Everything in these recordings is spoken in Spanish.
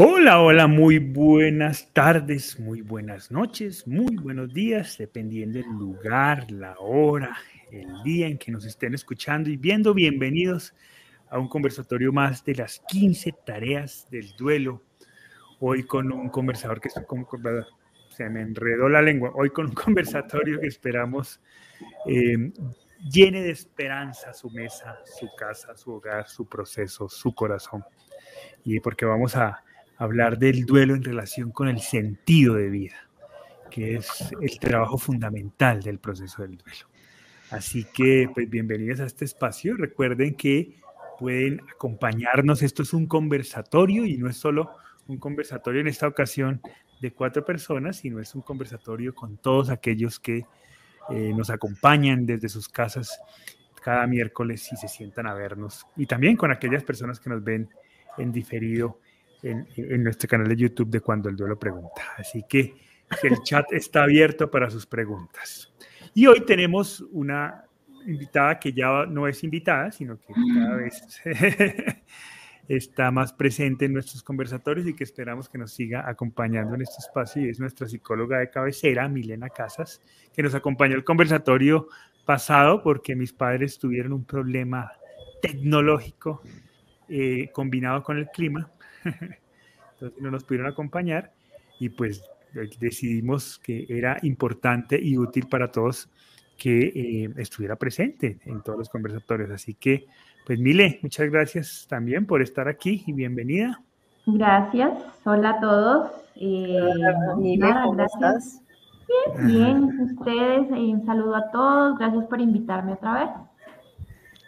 Hola, hola, muy buenas tardes, muy buenas noches, muy buenos días, dependiendo del lugar, la hora, el día en que nos estén escuchando y viendo. Bienvenidos a un conversatorio más de las 15 tareas del duelo. Hoy con un conversador que se me enredó la lengua. Hoy con un conversatorio que esperamos eh, llene de esperanza su mesa, su casa, su hogar, su proceso, su corazón. Y porque vamos a hablar del duelo en relación con el sentido de vida, que es el trabajo fundamental del proceso del duelo. Así que, pues bienvenidos a este espacio. Recuerden que pueden acompañarnos. Esto es un conversatorio y no es solo un conversatorio en esta ocasión de cuatro personas, sino es un conversatorio con todos aquellos que eh, nos acompañan desde sus casas cada miércoles y se sientan a vernos. Y también con aquellas personas que nos ven en diferido en, nuestro canal de YouTube de Cuando el Duelo Pregunta. Así que el chat está abierto para sus preguntas. Y hoy tenemos una invitada que ya no es invitada, sino que cada vez está más presente en nuestros conversatorios y que esperamos que nos siga acompañando en este espacio. Y es nuestra psicóloga de cabecera, Milena Casas, que nos acompañó el conversatorio pasado porque mis padres tuvieron un problema tecnológico eh, combinado con el clima entonces no nos pudieron acompañar y pues decidimos que era importante y útil para todos que eh, estuviera presente en todos los conversatorios. Así que, pues Mile, muchas gracias también por estar aquí y bienvenida. Gracias, hola a todos. Eh, Mile, ¿cómo estás? Bien, bien, ustedes, eh, un saludo a todos, gracias por invitarme otra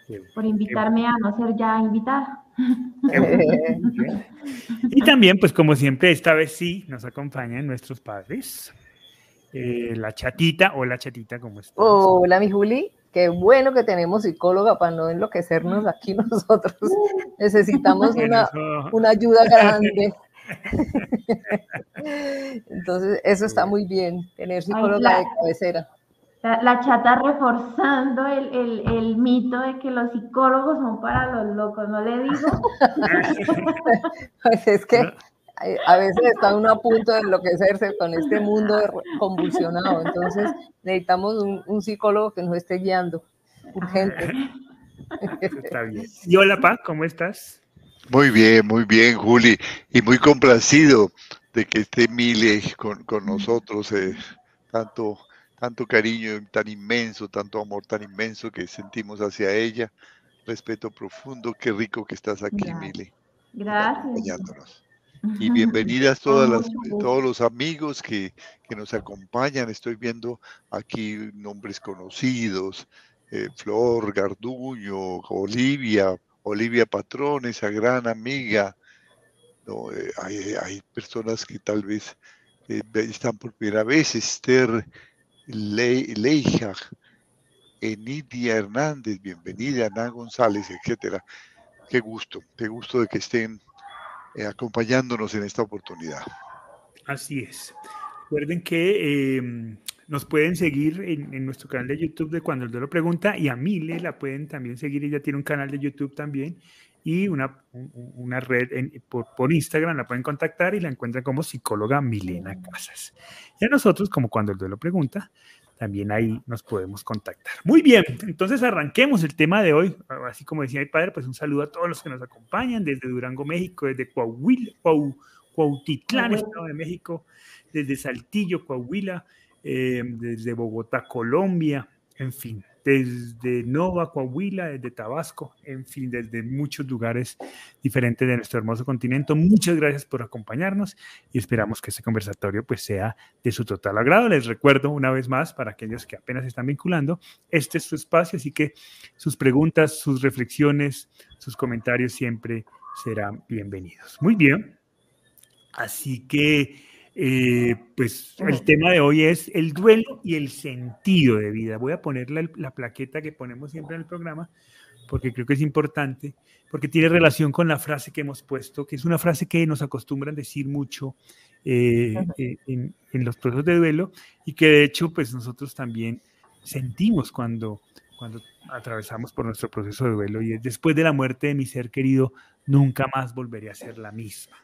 vez, por invitarme a no ser ya invitada. y también, pues como siempre, esta vez sí nos acompañan nuestros padres. Eh, la chatita, o la chatita, ¿cómo estás? Hola, mi Juli. Qué bueno que tenemos psicóloga para no enloquecernos aquí nosotros. Necesitamos una, una ayuda grande. Entonces, eso está muy bien, tener psicóloga de cabecera. La, chata reforzando el, el, mito de que los psicólogos son para los locos, ¿no le digo? pues es que a veces está uno a punto de enloquecerse con este mundo convulsionado, entonces necesitamos un, psicólogo que nos esté guiando, urgente. Está bien. Y hola, Pa, ¿cómo estás? Muy bien, muy bien, Juli, y muy complacido de que esté Mile con, con nosotros, eh, tanto tanto cariño tan inmenso, tanto amor tan inmenso que sentimos hacia ella. Respeto profundo, qué rico que estás aquí, Mile. Gracias. Y bienvenidas todas las, todos los amigos que, que, nos acompañan. Estoy viendo aquí nombres conocidos, eh, Flor Garduño, Olivia, Olivia Patrón, esa gran amiga. No, eh, hay, hay, personas que tal vez eh, están por primera vez, Esther Leija, Enidia Hernández, bienvenida, Ana González, etcétera. Qué gusto, qué gusto de que estén eh, acompañándonos en esta oportunidad. Así es. Recuerden que em, nos pueden seguir en, nuestro canal de YouTube de Cuando el Duelo Pregunta y a Mile la pueden también seguir. Ella tiene un canal de YouTube también y una, una red por, por, Instagram. La pueden contactar y la encuentran como psicóloga Milena Casas. Y a nosotros, como Cuando el Duelo Pregunta, también ahí nos podemos contactar. Muy bien, entonces arranquemos el tema de hoy. Así como decía mi padre, pues un saludo a todos los que nos acompañan desde Durango, México, desde Coahuila, Cuautitlán, Estado de México, desde Saltillo, Coahuila, eh, desde Bogotá, Colombia, en fin, desde Nova, Coahuila, desde Tabasco, en fin, desde muchos lugares diferentes de nuestro hermoso continente. Muchas gracias por acompañarnos y esperamos que este conversatorio pues sea de su total agrado. Les recuerdo una vez más para aquellos que apenas están vinculando, este es su espacio, así que sus preguntas, sus reflexiones, sus comentarios siempre serán bienvenidos. Muy bien. Así que eh, pues el tema de hoy es el duelo y el sentido de vida. Voy a poner la, plaqueta que ponemos siempre en el programa porque creo que es importante, porque tiene relación con la frase que hemos puesto, que es una frase que nos acostumbran decir mucho eh, eh, en, los procesos de duelo y que de hecho pues nosotros también sentimos cuando, cuando atravesamos por nuestro proceso de duelo y es después de la muerte de mi ser querido, nunca más volveré a ser la misma.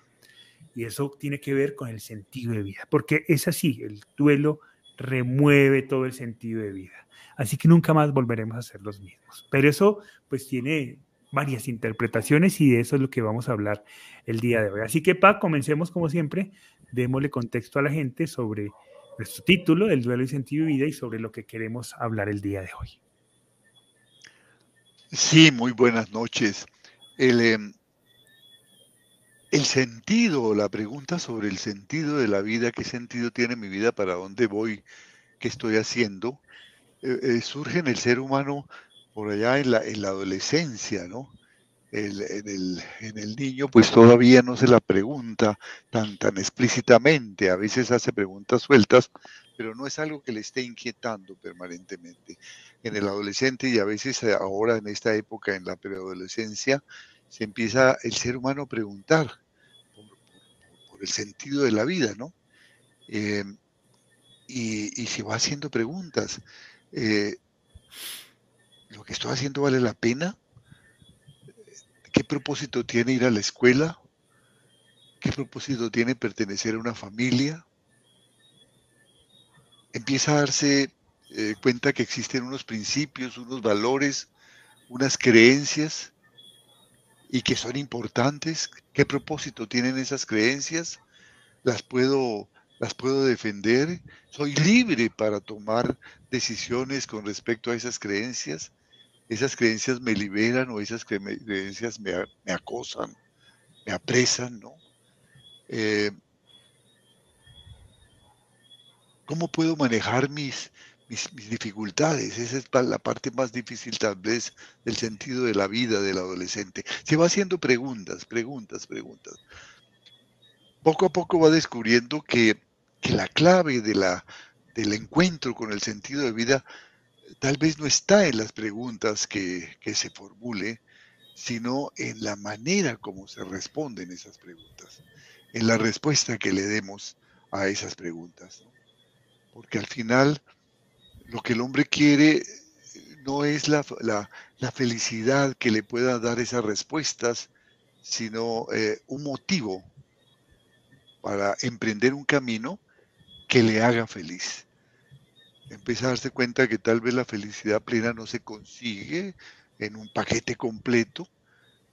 Y eso tiene que ver con el sentido de vida, porque es así, el duelo remueve todo el sentido de vida. Así que nunca más volveremos a ser los mismos. Pero eso pues tiene varias interpretaciones y de eso es lo que vamos a hablar el día de hoy. Así que, Pa, comencemos como siempre, démosle contexto a la gente sobre nuestro título, El duelo y sentido de vida, y sobre lo que queremos hablar el día de hoy. Sí, muy buenas noches. Em, el sentido, la pregunta sobre el sentido de la vida, qué sentido tiene mi vida, para dónde voy, qué estoy haciendo, eh, eh, surge en el ser humano por allá en la, en la adolescencia, ¿no? En, el, en, el, niño pues todavía no se la pregunta tan, tan explícitamente, a veces hace preguntas sueltas, pero no es algo que le esté inquietando permanentemente. En el adolescente y a veces ahora en esta época, en la preadolescencia, se empieza el ser humano a preguntar por, el sentido de la vida, ¿no? Eh, y, se va haciendo preguntas. Eh, ¿Lo que estoy haciendo vale la pena? ¿Qué propósito tiene ir a la escuela? ¿Qué propósito tiene pertenecer a una familia? Empieza a darse eh, cuenta que existen unos principios, unos valores, unas creencias y que son importantes. ¿Qué propósito tienen esas creencias? ¿Las puedo, las puedo defender? ¿Soy libre para tomar decisiones con respecto a esas creencias? ¿Esas creencias me liberan o esas creencias me, acosan, me apresan? ¿no? Eh, ¿Cómo puedo manejar mis, mis, dificultades. Esa es la parte más difícil tal vez del sentido de la vida del adolescente. Se va haciendo preguntas, preguntas, preguntas. Poco a poco va descubriendo que, la clave de la, del encuentro con el sentido de vida tal vez no está en las preguntas que, se formule, sino en la manera como se responden esas preguntas, en la respuesta que le demos a esas preguntas. Porque al final lo que el hombre quiere no es la, felicidad que le pueda dar esas respuestas, sino eh, un motivo para emprender un camino que le haga feliz. Empieza a darse cuenta que tal vez la felicidad plena no se consigue en un paquete completo,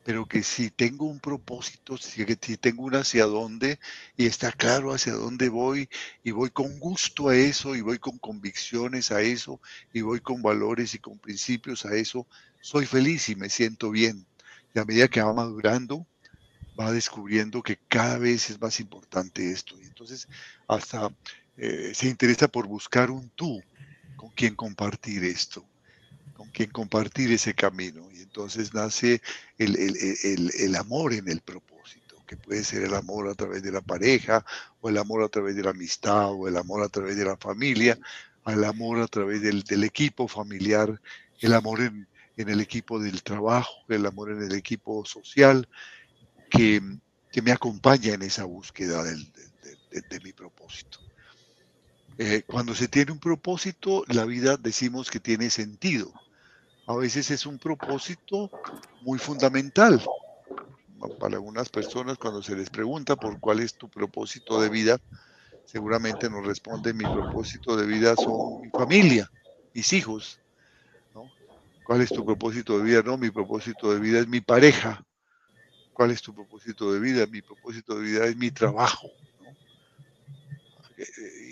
pero que si tengo un propósito, si, tengo un hacia dónde y está claro hacia dónde voy y voy con gusto a eso y voy con convicciones a eso y voy con valores y con principios a eso, soy feliz y me siento bien. Y a medida que va madurando, va descubriendo que cada vez es más importante esto. Y entonces hasta eh, se interesa por buscar un tú con quien compartir esto con quien compartir ese camino. Y entonces nace el, amor en el propósito, que puede ser el amor a través de la pareja, o el amor a través de la amistad, o el amor a través de la familia, el amor a través del, equipo familiar, el amor en, el equipo del trabajo, el amor en el equipo social, que, me acompaña en esa búsqueda de mi propósito. Eh, cuando se tiene un propósito, la vida decimos que tiene sentido. A veces es un propósito muy fundamental. Para algunas personas, cuando se les pregunta por cuál es tu propósito de vida, seguramente nos responde mi propósito de vida son mi familia, mis hijos. ¿Cuál es tu propósito de vida? No, mi propósito de vida es mi pareja. ¿Cuál es tu propósito de vida? Mi propósito de vida es mi trabajo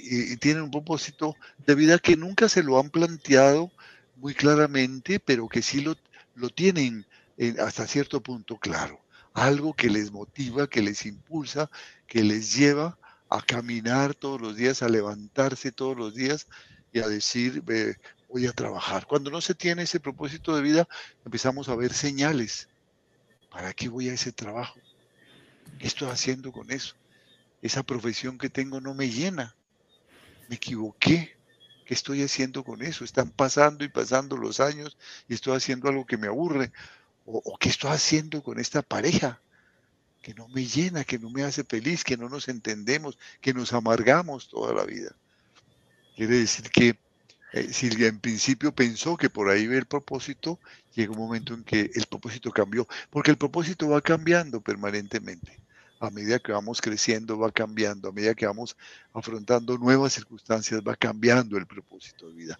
y, tienen un propósito de vida que nunca se lo han planteado muy claramente, pero que sí lo, lo tienen hasta cierto punto claro. Algo que les motiva, que les impulsa, que les lleva a caminar todos los días, a levantarse todos los días y a decir, voy a trabajar. Cuando no se tiene ese propósito de vida, empezamos a ver señales. ¿Para qué voy a ese trabajo? ¿Qué estoy haciendo con eso? Esa profesión que tengo no me llena me equivoqué. ¿Qué estoy haciendo con eso? Están pasando y pasando los años y estoy haciendo algo que me aburre. O, qué estoy haciendo con esta pareja que no me llena, que no me hace feliz, que no nos entendemos, que nos amargamos toda la vida. Quiere decir que eh, Silvia en principio pensó que por ahí ve el propósito, llega un momento en que el propósito cambió, porque el propósito va cambiando permanentemente. A medida que vamos creciendo va cambiando, a medida que vamos afrontando nuevas circunstancias va cambiando el propósito de vida.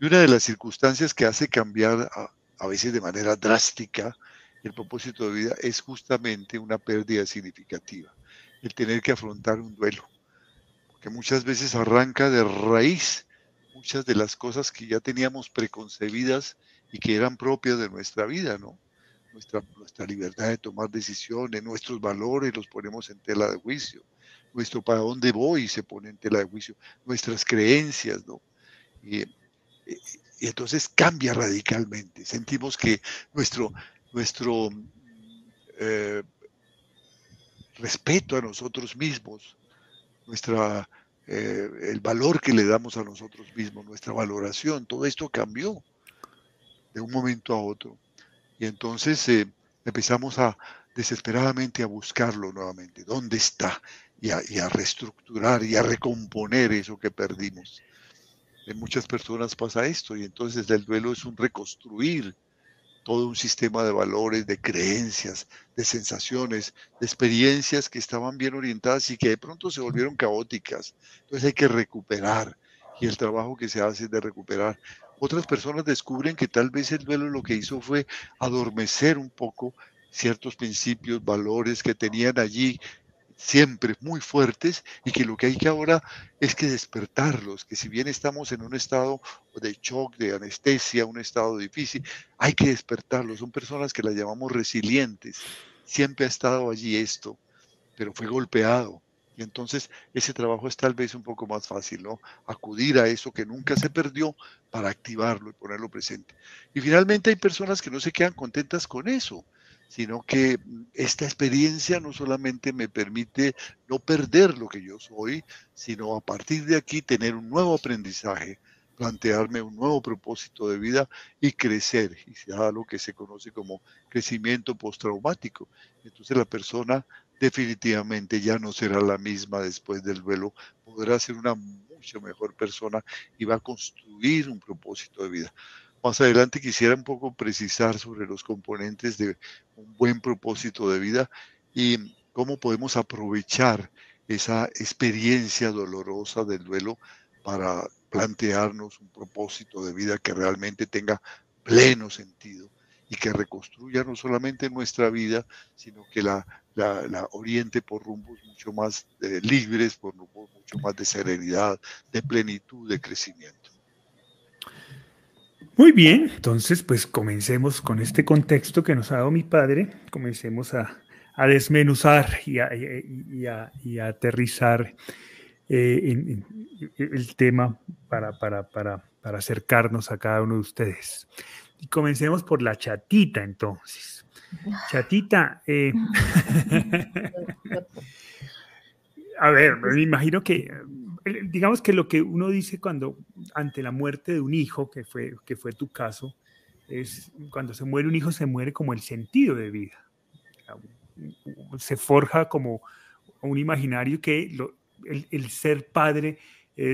Y una de las circunstancias que hace cambiar a, veces de manera drástica el propósito de vida es justamente una pérdida significativa, el tener que afrontar un duelo, que muchas veces arranca de raíz muchas de las cosas que ya teníamos preconcebidas y que eran propias de nuestra vida, ¿no? Nuestra, nuestra libertad de tomar decisiones, nuestros valores los ponemos en tela de juicio, nuestro para dónde voy se pone en tela de juicio, nuestras creencias, ¿no? Y, y entonces cambia radicalmente. Sentimos que nuestro, nuestro eh, respeto a nosotros mismos, nuestra, eh, el valor que le damos a nosotros mismos, nuestra valoración, todo esto cambió de un momento a otro. Y entonces eh, empezamos a desesperadamente a buscarlo nuevamente. ¿Dónde está? y a reestructurar y a recomponer eso que perdimos. En muchas personas pasa esto y entonces el duelo es un reconstruir todo un sistema de valores, de creencias, de sensaciones, de experiencias que estaban bien orientadas y que de pronto se volvieron caóticas. Entonces hay que recuperar y el trabajo que se hace es de recuperar. Otras personas descubren que tal vez el duelo lo que hizo fue adormecer un poco ciertos principios, valores que tenían allí siempre muy fuertes y que lo que hay que ahora es que despertarlos, que si bien estamos en un estado de shock, de anestesia, un estado difícil, hay que despertarlos. Son personas que las llamamos resilientes. Siempre ha estado allí esto, pero fue golpeado. Y entonces ese trabajo es tal vez un poco más fácil, ¿no? Acudir a eso que nunca se perdió para activarlo y ponerlo presente. Y finalmente hay personas que no se quedan contentas con eso sino que esta experiencia no solamente me permite no perder lo que yo soy, sino a partir de aquí tener un nuevo aprendizaje, plantearme un nuevo propósito de vida y crecer, y se da lo que se conoce como crecimiento postraumático. Entonces la persona definitivamente ya no será la misma después del duelo, podrá ser una mucho mejor persona y va a construir un propósito de vida. Más adelante quisiera un poco precisar sobre los componentes de un buen propósito de vida y cómo podemos aprovechar esa experiencia dolorosa del duelo para plantearnos un propósito de vida que realmente tenga pleno sentido y que reconstruya no solamente nuestra vida, sino que la, la, oriente por rumbos mucho más eh, libres, por rumbos mucho más de serenidad, de plenitud, de crecimiento. Muy bien, entonces pues comencemos con este contexto que nos ha dado mi padre, comencemos a, desmenuzar y a, aterrizar eh, en, el tema para, para, acercarnos a cada uno de ustedes. Y comencemos por la chatita entonces. Chatita, eh, a ver, me imagino que digamos que lo que uno dice cuando ante la muerte de un hijo, que fue, que fue tu caso, es cuando se muere un hijo se muere como el sentido de vida. Se forja como un imaginario que el, ser padre eh,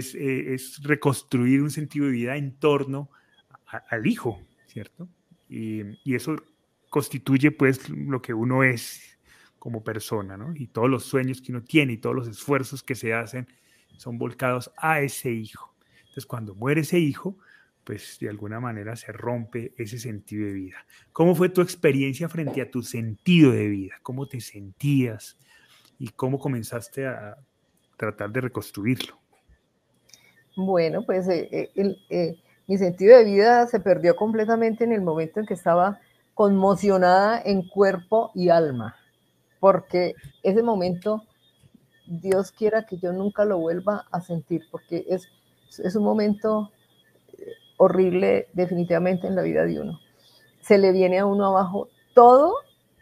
es, reconstruir un sentido de vida en torno al hijo, ¿cierto? Y, y, eso constituye pues lo que uno es como persona, ¿no? Y todos los sueños que uno tiene y todos los esfuerzos que se hacen son volcados a ese hijo. Entonces, cuando muere ese hijo, pues de alguna manera se rompe ese sentido de vida. ¿Cómo fue tu experiencia frente a tu sentido de vida? ¿Cómo te sentías? ¿Y cómo comenzaste a tratar de reconstruirlo? Bueno, pues eh, eh, eh, mi sentido de vida se perdió completamente en el momento en que estaba conmocionada en cuerpo y alma, porque ese momento Dios quiera que yo nunca lo vuelva a sentir, porque es, un momento eh, horrible definitivamente en la vida de uno. Se le viene a uno abajo todos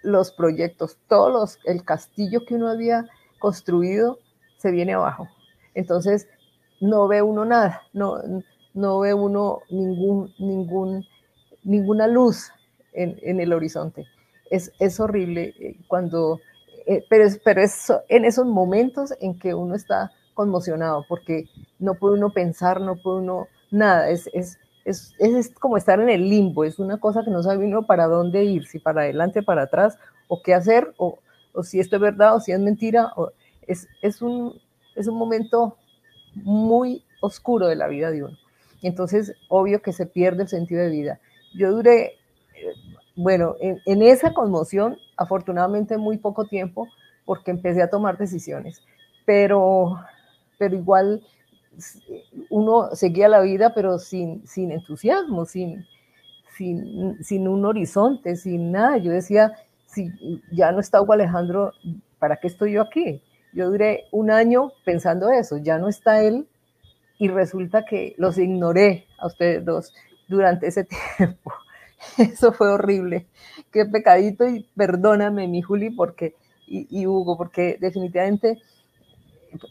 los proyectos, todos el castillo que uno había construido se viene abajo. Entonces, no ve uno nada, no, no ve uno ningún, ningún, ninguna luz en, el horizonte. Es, es horrible eh, cuando eh, pero, es, pero es en esos momentos en que uno está conmocionado, porque no puede uno pensar, no puede uno nada, es, es, es, es, como estar en el limbo, es una cosa que no sabe uno para dónde ir, si para adelante, para atrás, o qué hacer, o, o si esto es verdad o si es mentira. Es, es, un, es un momento muy oscuro de la vida de uno. Entonces, obvio que se pierde el sentido de vida. Yo duré, bueno, en, en esa conmoción, afortunadamente muy poco tiempo, porque empecé a tomar decisiones, pero, pero igual uno seguía la vida, pero sin, sin entusiasmo, sin, sin, sin un horizonte, sin nada. Yo decía, si ya no está Hugo Alejandro, ¿para qué estoy yo aquí? Yo duré un año pensando eso, ya no está él y resulta que los ignoré a ustedes dos durante ese tiempo. Eso fue horrible. Qué pecadito y perdóname, mi Juli, porque, y, Hugo, porque definitivamente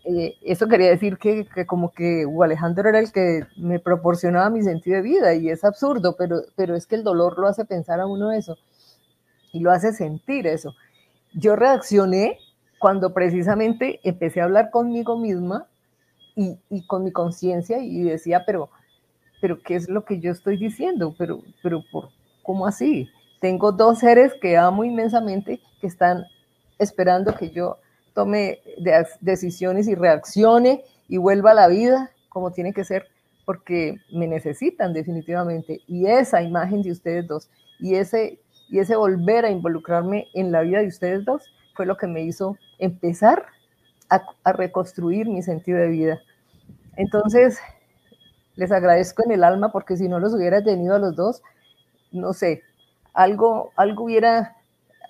eh, eso quería decir que, que, como que Hugo Alejandro era el que me proporcionaba mi sentido de vida y es absurdo, pero, pero es que el dolor lo hace pensar a uno eso y lo hace sentir eso. Yo reaccioné cuando precisamente empecé a hablar conmigo misma y, y con mi conciencia y decía, pero, pero ¿qué es lo que yo estoy diciendo? Pero, pero ¿por, ¿cómo así? Tengo dos seres que amo inmensamente que están esperando que yo tome decisiones y reaccione y vuelva a la vida como tiene que ser, porque me necesitan definitivamente. Y esa imagen de ustedes dos y ese y ese volver a involucrarme en la vida de ustedes dos fue lo que me hizo empezar a, reconstruir mi sentido de vida. Entonces, les agradezco en el alma porque si no los hubiera tenido a los dos, no sé, algo, algo hubiera,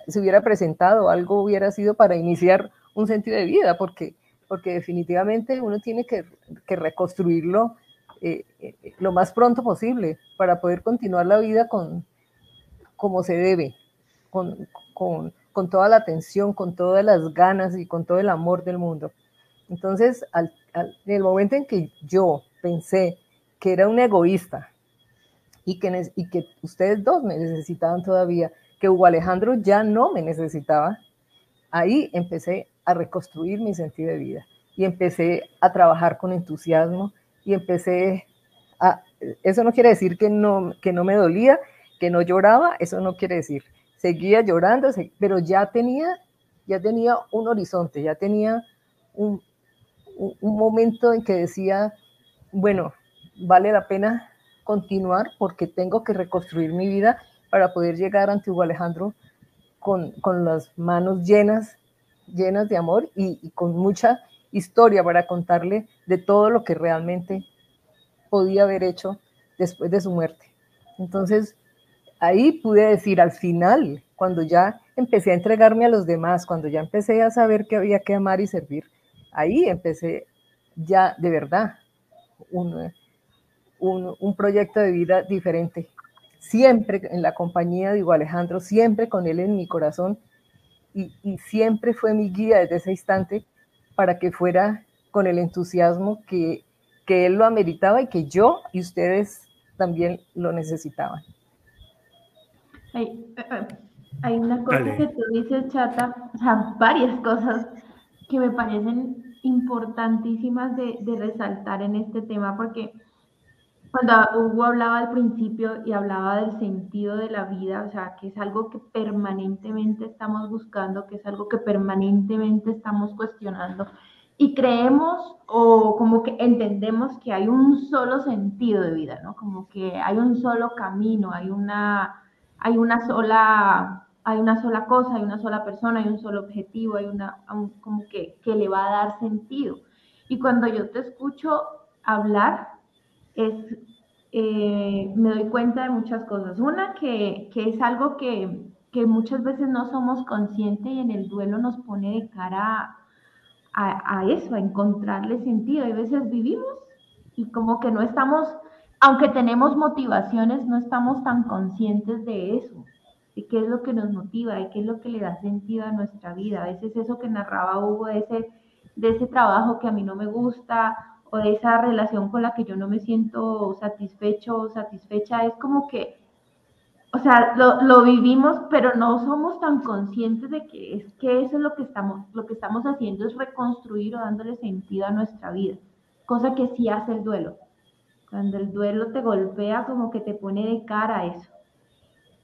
se hubiera presentado, algo hubiera sido para iniciar un sentido de vida, porque, porque definitivamente uno tiene que, reconstruirlo eh, eh, lo más pronto posible para poder continuar la vida con, como se debe, con, toda la atención, con todas las ganas y con todo el amor del mundo. Entonces, al, en el momento en que yo pensé que era un egoísta y que, y que ustedes dos me necesitaban todavía, que Hugo Alejandro ya no me necesitaba, ahí empecé a reconstruir mi sentido de vida y empecé a trabajar con entusiasmo y empecé a... Eso no quiere decir que no, que no me dolía que no lloraba, eso no quiere decir. Seguía llorando, pero ya tenía, ya tenía un horizonte, ya tenía un, momento en que decía, bueno, vale la pena continuar porque tengo que reconstruir mi vida para poder llegar ante Hugo Alejandro con, con las manos llenas, llenas de amor y, con mucha historia para contarle de todo lo que realmente podía haber hecho después de su muerte. Entonces, ahí pude decir al final, cuando ya empecé a entregarme a los demás, cuando ya empecé a saber que había que amar y servir, ahí empecé ya de verdad un, un, proyecto de vida diferente. Siempre en la compañía de Hugo Alejandro, siempre con él en mi corazón y, y siempre fue mi guía desde ese instante para que fuera con el entusiasmo que, que él lo ameritaba y que yo y ustedes también lo necesitaban. Hay, hay una cosa que tú dices, Chata, o sea, varias cosas que me parecen importantísimas de, de resaltar en este tema, porque cuando Hugo hablaba al principio y hablaba del sentido de la vida, o sea, que es algo que permanentemente estamos buscando, que es algo que permanentemente estamos cuestionando y creemos o como que entendemos que hay un solo sentido de vida, ¿no? Como que hay un solo camino, hay una hay una sola, hay una sola cosa, hay una sola persona, hay un solo objetivo, hay una, como que, que le va a dar sentido. Y cuando yo te escucho hablar, es, eh, me doy cuenta de muchas cosas. Una, que, que es algo que, que, muchas veces no somos conscientes y en el duelo nos pone de cara a, a, eso, a encontrarle sentido. Hay veces vivimos y como que no estamos aunque tenemos motivaciones, no estamos tan conscientes de eso, de qué es lo que nos motiva, de qué es lo que le da sentido a nuestra vida. A veces eso que narraba Hugo de ese, de ese trabajo que a mí no me gusta o de esa relación con la que yo no me siento satisfecho o satisfecha, es como que, o sea, lo, lo vivimos, pero no somos tan conscientes de que es que eso es lo que estamos, lo que estamos haciendo es reconstruir o dándole sentido a nuestra vida, cosa que sí hace el duelo cuando el duelo te golpea, como que te pone de cara a eso.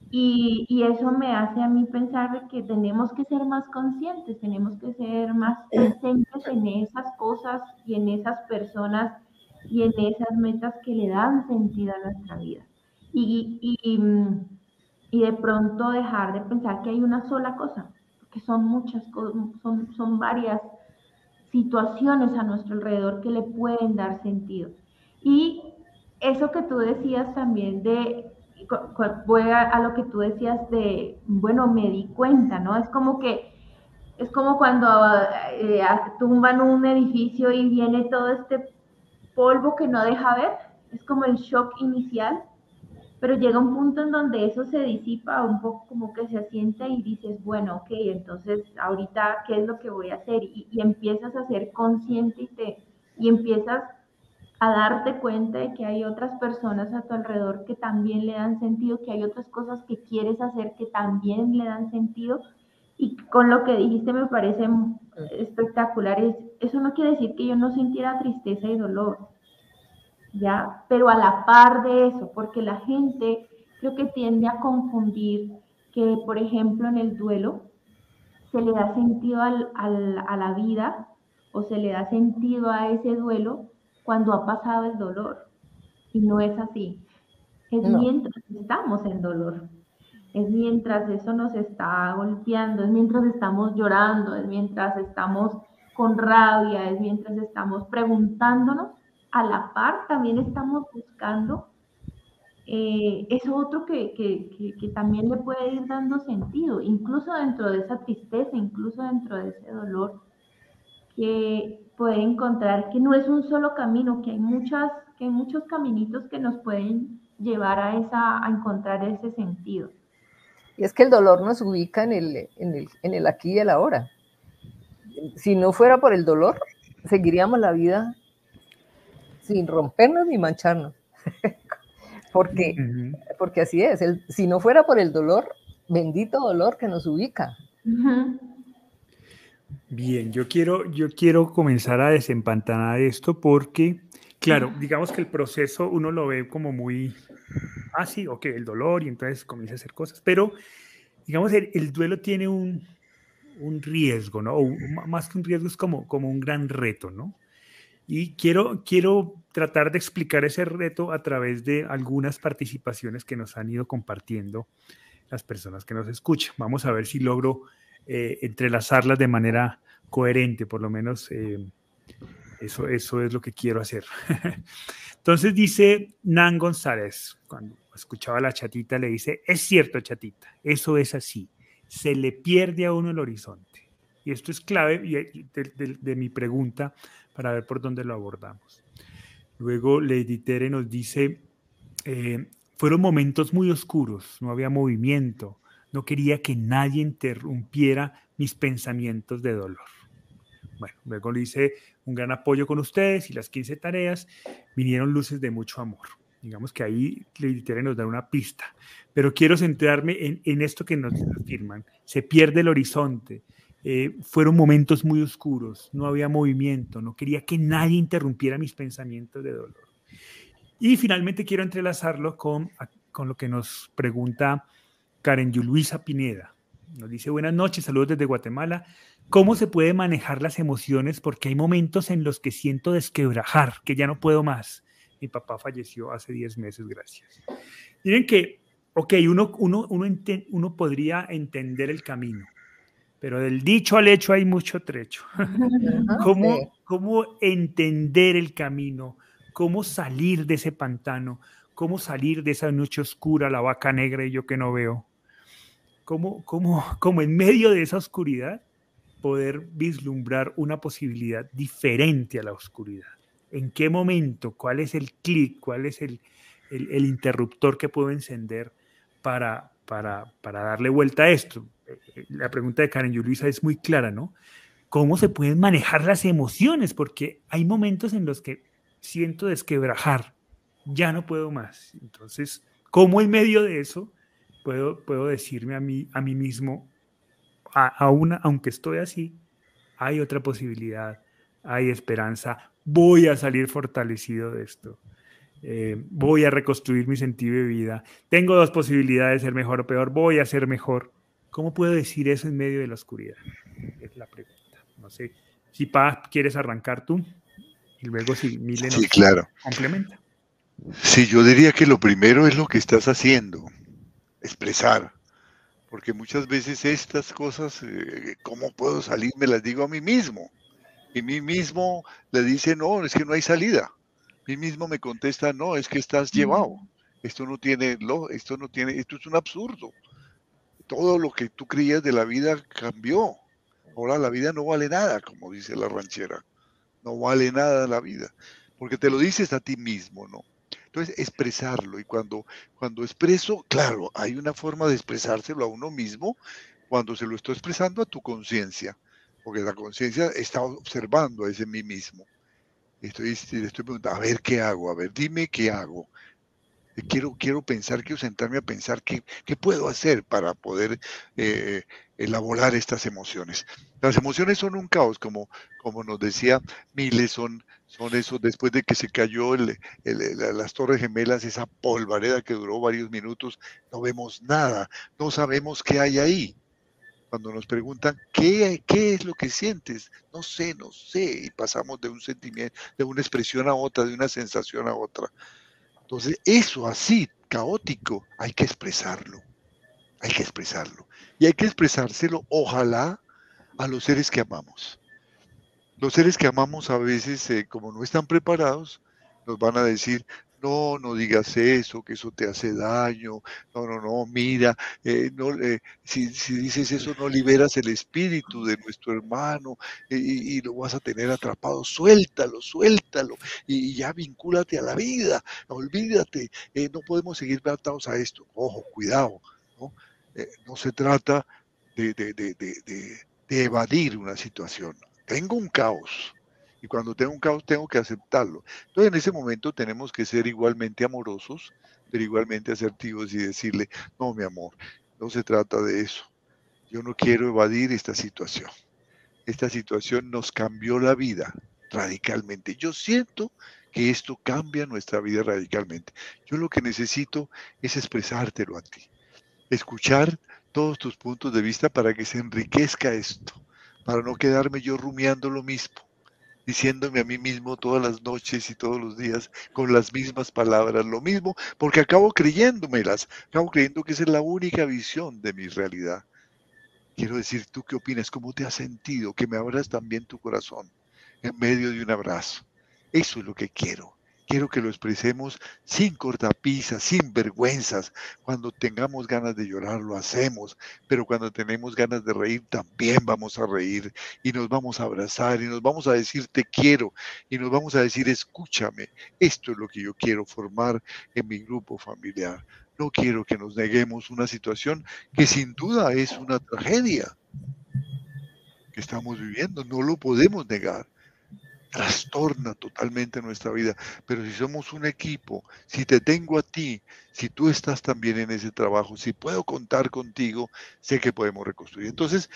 Y, y, eso me hace a mí pensar que tenemos que ser más conscientes, tenemos que ser más presentes en esas cosas y en esas personas y en esas metas que le dan sentido a nuestra vida. Y, y, y de pronto dejar de pensar que hay una sola cosa, que son muchas cosas, son, son varias situaciones a nuestro alrededor que le pueden dar sentido. Y eso que tú decías también de voy a, lo que tú decías de, bueno, me di cuenta, ¿no? Es como que, es como cuando eh, tumban un edificio y viene todo este polvo que no deja ver, es como el shock inicial, pero llega un punto en donde eso se disipa un poco como que se asienta y dices, bueno, ok, entonces ahorita, ¿qué es lo que voy a hacer? Y, y empiezas a ser consciente y, te, y empiezas a darte cuenta de que hay otras personas a tu alrededor que también le dan sentido, que hay otras cosas que quieres hacer que también le dan sentido. Y con lo que dijiste me parece espectacular. Es, eso no quiere decir que yo no sintiera tristeza y dolor, ¿ya? Pero a la par de eso, porque la gente creo que tiende a confundir que, por ejemplo, en el duelo se le da sentido al, al, a la vida o se le da sentido a ese duelo cuando ha pasado el dolor. Y no es así. Es mientras estamos en dolor. Es mientras eso nos está golpeando, es mientras estamos llorando, es mientras estamos con rabia, es mientras estamos preguntándonos. A la par también estamos buscando eh, eso otro que, que, que, también le puede ir dando sentido, incluso dentro de esa tristeza, incluso dentro de ese dolor, que puede encontrar que no es un solo camino, que hay muchas, que hay muchos caminitos que nos pueden llevar a esa, a encontrar ese sentido. Y es que el dolor nos ubica en el, en el, en el aquí y el ahora. Si no fuera por el dolor, seguiríamos la vida sin rompernos ni mancharnos. porque, porque así es. El, si no fuera por el dolor, bendito dolor que nos ubica. Bien, yo quiero, yo quiero comenzar a desempantanar esto porque, claro, digamos que el proceso uno lo ve como muy, ah, sí, ok, el dolor y entonces comienza a hacer cosas, pero digamos, el, el duelo tiene un, un riesgo, ¿no? O más que un riesgo es como, como un gran reto, ¿no? Y quiero, quiero tratar de explicar ese reto a través de algunas participaciones que nos han ido compartiendo las personas que nos escuchan. Vamos a ver si logro eh, entrelazarlas de manera coherente, por lo menos eh, eso, eso es lo que quiero hacer. Entonces dice Nan González, cuando escuchaba a la chatita, le dice, es cierto chatita, eso es así, se le pierde a uno el horizonte. Y esto es clave de, mi pregunta para ver por dónde lo abordamos. Luego Lady Tere nos dice, eh, fueron momentos muy oscuros, no había movimiento, no quería que nadie interrumpiera mis pensamientos de dolor. Bueno, luego le hice un gran apoyo con ustedes y las 15 tareas vinieron luces de mucho amor. Digamos que ahí Lady nos da una pista. Pero quiero centrarme en, esto que nos afirman. Se pierde el horizonte. Eh, fueron momentos muy oscuros. No había movimiento. No quería que nadie interrumpiera mis pensamientos de dolor. Y finalmente quiero entrelazarlo con, con lo que nos pregunta Karen Luisa Pineda. Nos dice buenas noches, saludos desde Guatemala. ¿Cómo se puede manejar las emociones? Porque hay momentos en los que siento desquebrajar, que ya no puedo más. Mi papá falleció hace 10 meses, gracias. Miren que, ok, uno, uno, uno, uno podría entender el camino, pero del dicho al hecho hay mucho trecho. ¿Cómo, ¿Cómo entender el camino? ¿Cómo salir de ese pantano? ¿Cómo salir de esa noche oscura, la vaca negra y yo que no veo? Cómo, cómo, cómo en medio de esa oscuridad poder vislumbrar una posibilidad diferente a la oscuridad. ¿En qué momento? ¿Cuál es el clic? ¿Cuál es el, el, interruptor que puedo encender para, para, para, darle vuelta a esto? Eh, eh, la pregunta de Karen Yulisa es muy clara, ¿no? ¿Cómo se pueden manejar las emociones? Porque hay momentos en los que siento desquebrajar, ya no puedo más. Entonces, ¿cómo en medio de eso puedo, puedo decirme a mí, a mí mismo, a, una, aunque estoy así, hay otra posibilidad, hay esperanza, voy a salir fortalecido de esto. eh, voy a reconstruir mi sentido de vida, tengo dos posibilidades de ser mejor o peor, voy a ser mejor. ¿Cómo puedo decir eso en medio de la oscuridad? Es la pregunta. No sé si Paz quieres arrancar tú y luego si Mile sí, claro. complementa. Sí, yo diría que lo primero es lo que estás haciendo, expresar, porque muchas veces estas cosas, eh, ¿cómo puedo salir? Me las digo a mí mismo. Y mí mismo le dice, no, es que no hay salida. Mí mismo me contesta, no, es que estás llevado. Esto no tiene, lo, esto no tiene, esto es un absurdo. Todo lo que tú creías de la vida cambió. Ahora la vida no vale nada, como dice la ranchera. No vale nada la vida. Porque te lo dices a ti mismo, ¿no? Entonces, expresarlo. Y cuando, cuando expreso, claro, hay una forma de expresárselo a uno mismo cuando se lo estoy expresando a tu conciencia porque la conciencia está observando a ese mí mismo. Estoy, le estoy preguntando, a ver qué hago, a ver, dime qué hago. Quiero, quiero pensar, quiero sentarme a pensar qué, qué puedo hacer para poder eh, elaborar estas emociones. Las emociones son un caos, como, como nos decía Miles, son, son eso, después de que se cayó el, las Torres Gemelas, esa polvareda que duró varios minutos, no vemos nada, no sabemos qué hay ahí cuando nos preguntan ¿qué, qué es lo que sientes, no sé, no sé, y pasamos de un sentimiento, de una expresión a otra, de una sensación a otra. Entonces, eso así, caótico, hay que expresarlo, hay que expresarlo. Y hay que expresárselo, ojalá, a los seres que amamos. Los seres que amamos a veces, eh, como no están preparados, nos van a decir, no, no digas eso, que eso te hace daño, no, no, no, mira, eh, no, eh, si, dices eso no liberas el espíritu de nuestro hermano y, lo vas a tener atrapado, suéltalo, suéltalo y, ya vincúlate a la vida, olvídate, no podemos seguir atados a esto, ojo, cuidado, no, no se trata de, de evadir una situación, tengo un caos, y cuando tengo un caos tengo que aceptarlo. Entonces en ese momento tenemos que ser igualmente amorosos, pero igualmente asertivos y decirle, no, mi amor, no se trata de eso. Yo no quiero evadir esta situación. Esta situación nos cambió la vida radicalmente. Yo siento que esto cambia nuestra vida radicalmente. Yo lo que necesito es expresártelo a ti, escuchar todos tus puntos de vista para que se enriquezca esto, para no quedarme yo rumiando lo mismo diciéndome a mí mismo todas las noches y todos los días con las mismas palabras, lo mismo, porque acabo creyéndomelas, acabo creyendo que esa es la única visión de mi realidad. Quiero decir, ¿tú qué opinas? ¿Cómo te has sentido? Que me abras también tu corazón en medio de un abrazo. Eso es lo que quiero. Quiero que lo expresemos sin cortapisas, sin vergüenzas. Cuando tengamos ganas de llorar, lo hacemos, pero cuando tenemos ganas de reír, también vamos a reír y nos vamos a abrazar y nos vamos a decir te quiero y nos vamos a decir escúchame. Esto es lo que yo quiero formar en mi grupo familiar. No quiero que nos neguemos una situación que sin duda es una tragedia que estamos viviendo, no lo podemos negar trastorna totalmente nuestra vida. Pero si somos un equipo, si te tengo a ti, si tú estás también en ese trabajo, si puedo contar contigo, sé que podemos reconstruir. Entonces,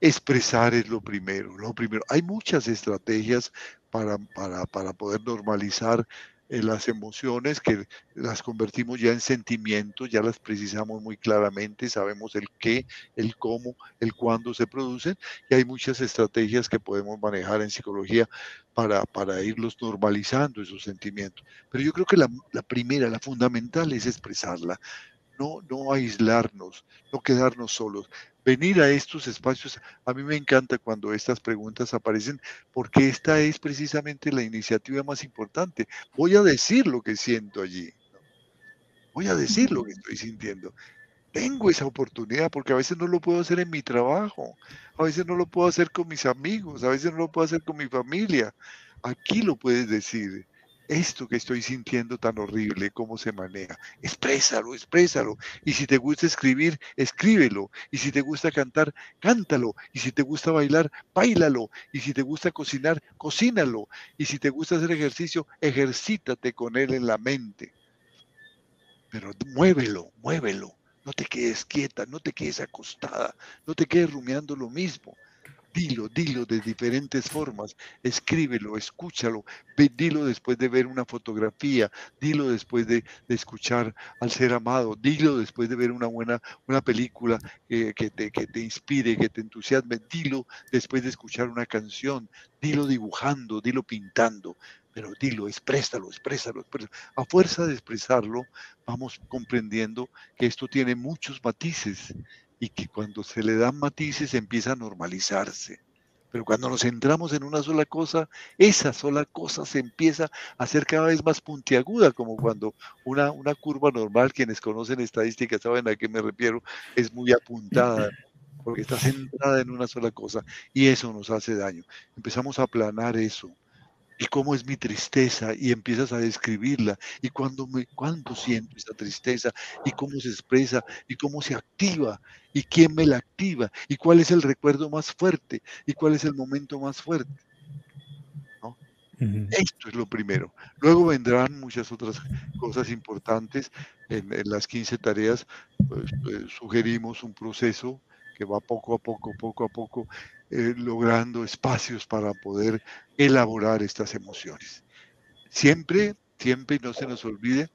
expresar es lo primero. Lo primero, hay muchas estrategias para, para, para poder normalizar las emociones que las convertimos ya en sentimientos, ya las precisamos muy claramente, sabemos el qué, el cómo, el cuándo se producen y hay muchas estrategias que podemos manejar en psicología para, irlos normalizando esos sentimientos. Pero yo creo que la, la primera, la fundamental es expresarla, no, no aislarnos, no quedarnos solos venir a estos espacios. A mí me encanta cuando estas preguntas aparecen porque esta es precisamente la iniciativa más importante. Voy a decir lo que siento allí. Voy a decir lo que estoy sintiendo. Tengo esa oportunidad porque a veces no lo puedo hacer en mi trabajo, a veces no lo puedo hacer con mis amigos, a veces no lo puedo hacer con mi familia. Aquí lo puedes decir esto que estoy sintiendo tan horrible, cómo se maneja. Exprésalo, exprésalo. Y si te gusta escribir, escríbelo. Y si te gusta cantar, cántalo. Y si te gusta bailar, bailalo. Y si te gusta cocinar, cocínalo. Y si te gusta hacer ejercicio, ejercítate con él en la mente. Pero muévelo, muévelo. No te quedes quieta, no te quedes acostada, no te quedes rumiando lo mismo. Dilo, dilo de diferentes formas. Escríbelo, escúchalo. dilo después de ver una fotografía. Dilo después de, escuchar al ser amado. Dilo después de ver una buena una película que, te, que te inspire, que te entusiasme. Dilo después de escuchar una canción. Dilo dibujando, dilo pintando pero dilo, exprésalo, exprésalo, exprésalo. A fuerza de expresarlo, vamos comprendiendo que esto tiene muchos matices y que cuando se le dan matices empieza a normalizarse. Pero cuando nos centramos en una sola cosa, esa sola cosa se empieza a hacer cada vez más puntiaguda, como cuando una, una curva normal, quienes conocen estadísticas saben a qué me refiero, es muy apuntada, porque está centrada en una sola cosa, y eso nos hace daño. Empezamos a aplanar eso, y cómo es mi tristeza y empiezas a describirla y cuándo, me, cuándo siento esa tristeza y cómo se expresa y cómo se activa y quién me la activa y cuál es el recuerdo más fuerte y cuál es el momento más fuerte. Esto es lo primero. Luego vendrán muchas otras cosas importantes. En, las 15 tareas pues, pues, sugerimos un proceso que va poco a poco, poco a poco, eh, logrando espacios para poder elaborar estas emociones. Siempre, siempre, no se nos olvide,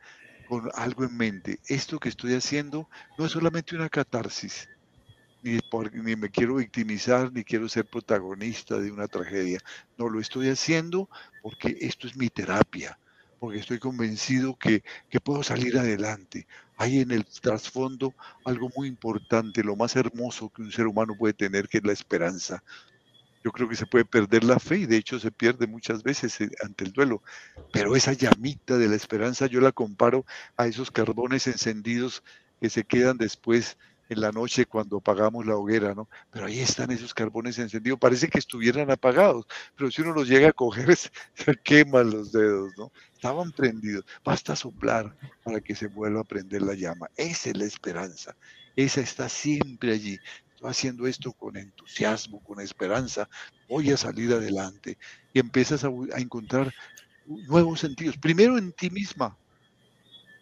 con algo en mente, esto que estoy haciendo no es solamente una catarsis, ni, ni me quiero victimizar, ni quiero ser protagonista de una tragedia. No, lo estoy haciendo porque esto es mi terapia, porque estoy convencido que, que puedo salir adelante. Hay en el trasfondo algo muy importante, lo más hermoso que un ser humano puede tener, que es la esperanza. Yo creo que se puede perder la fe y de hecho se pierde muchas veces eh, ante el duelo. Pero esa llamita de la esperanza yo la comparo a esos carbones encendidos que se quedan después en la noche cuando apagamos la hoguera, ¿no? Pero ahí están esos carbones encendidos, parece que estuvieran apagados, pero si uno los llega a coger, se queman los dedos, ¿no? Estaban prendidos, basta soplar para que se vuelva a prender la llama. Esa es la esperanza, esa está siempre allí. Haciendo esto con entusiasmo, con esperanza, voy a salir adelante y empiezas a encontrar nuevos sentidos, primero en ti misma,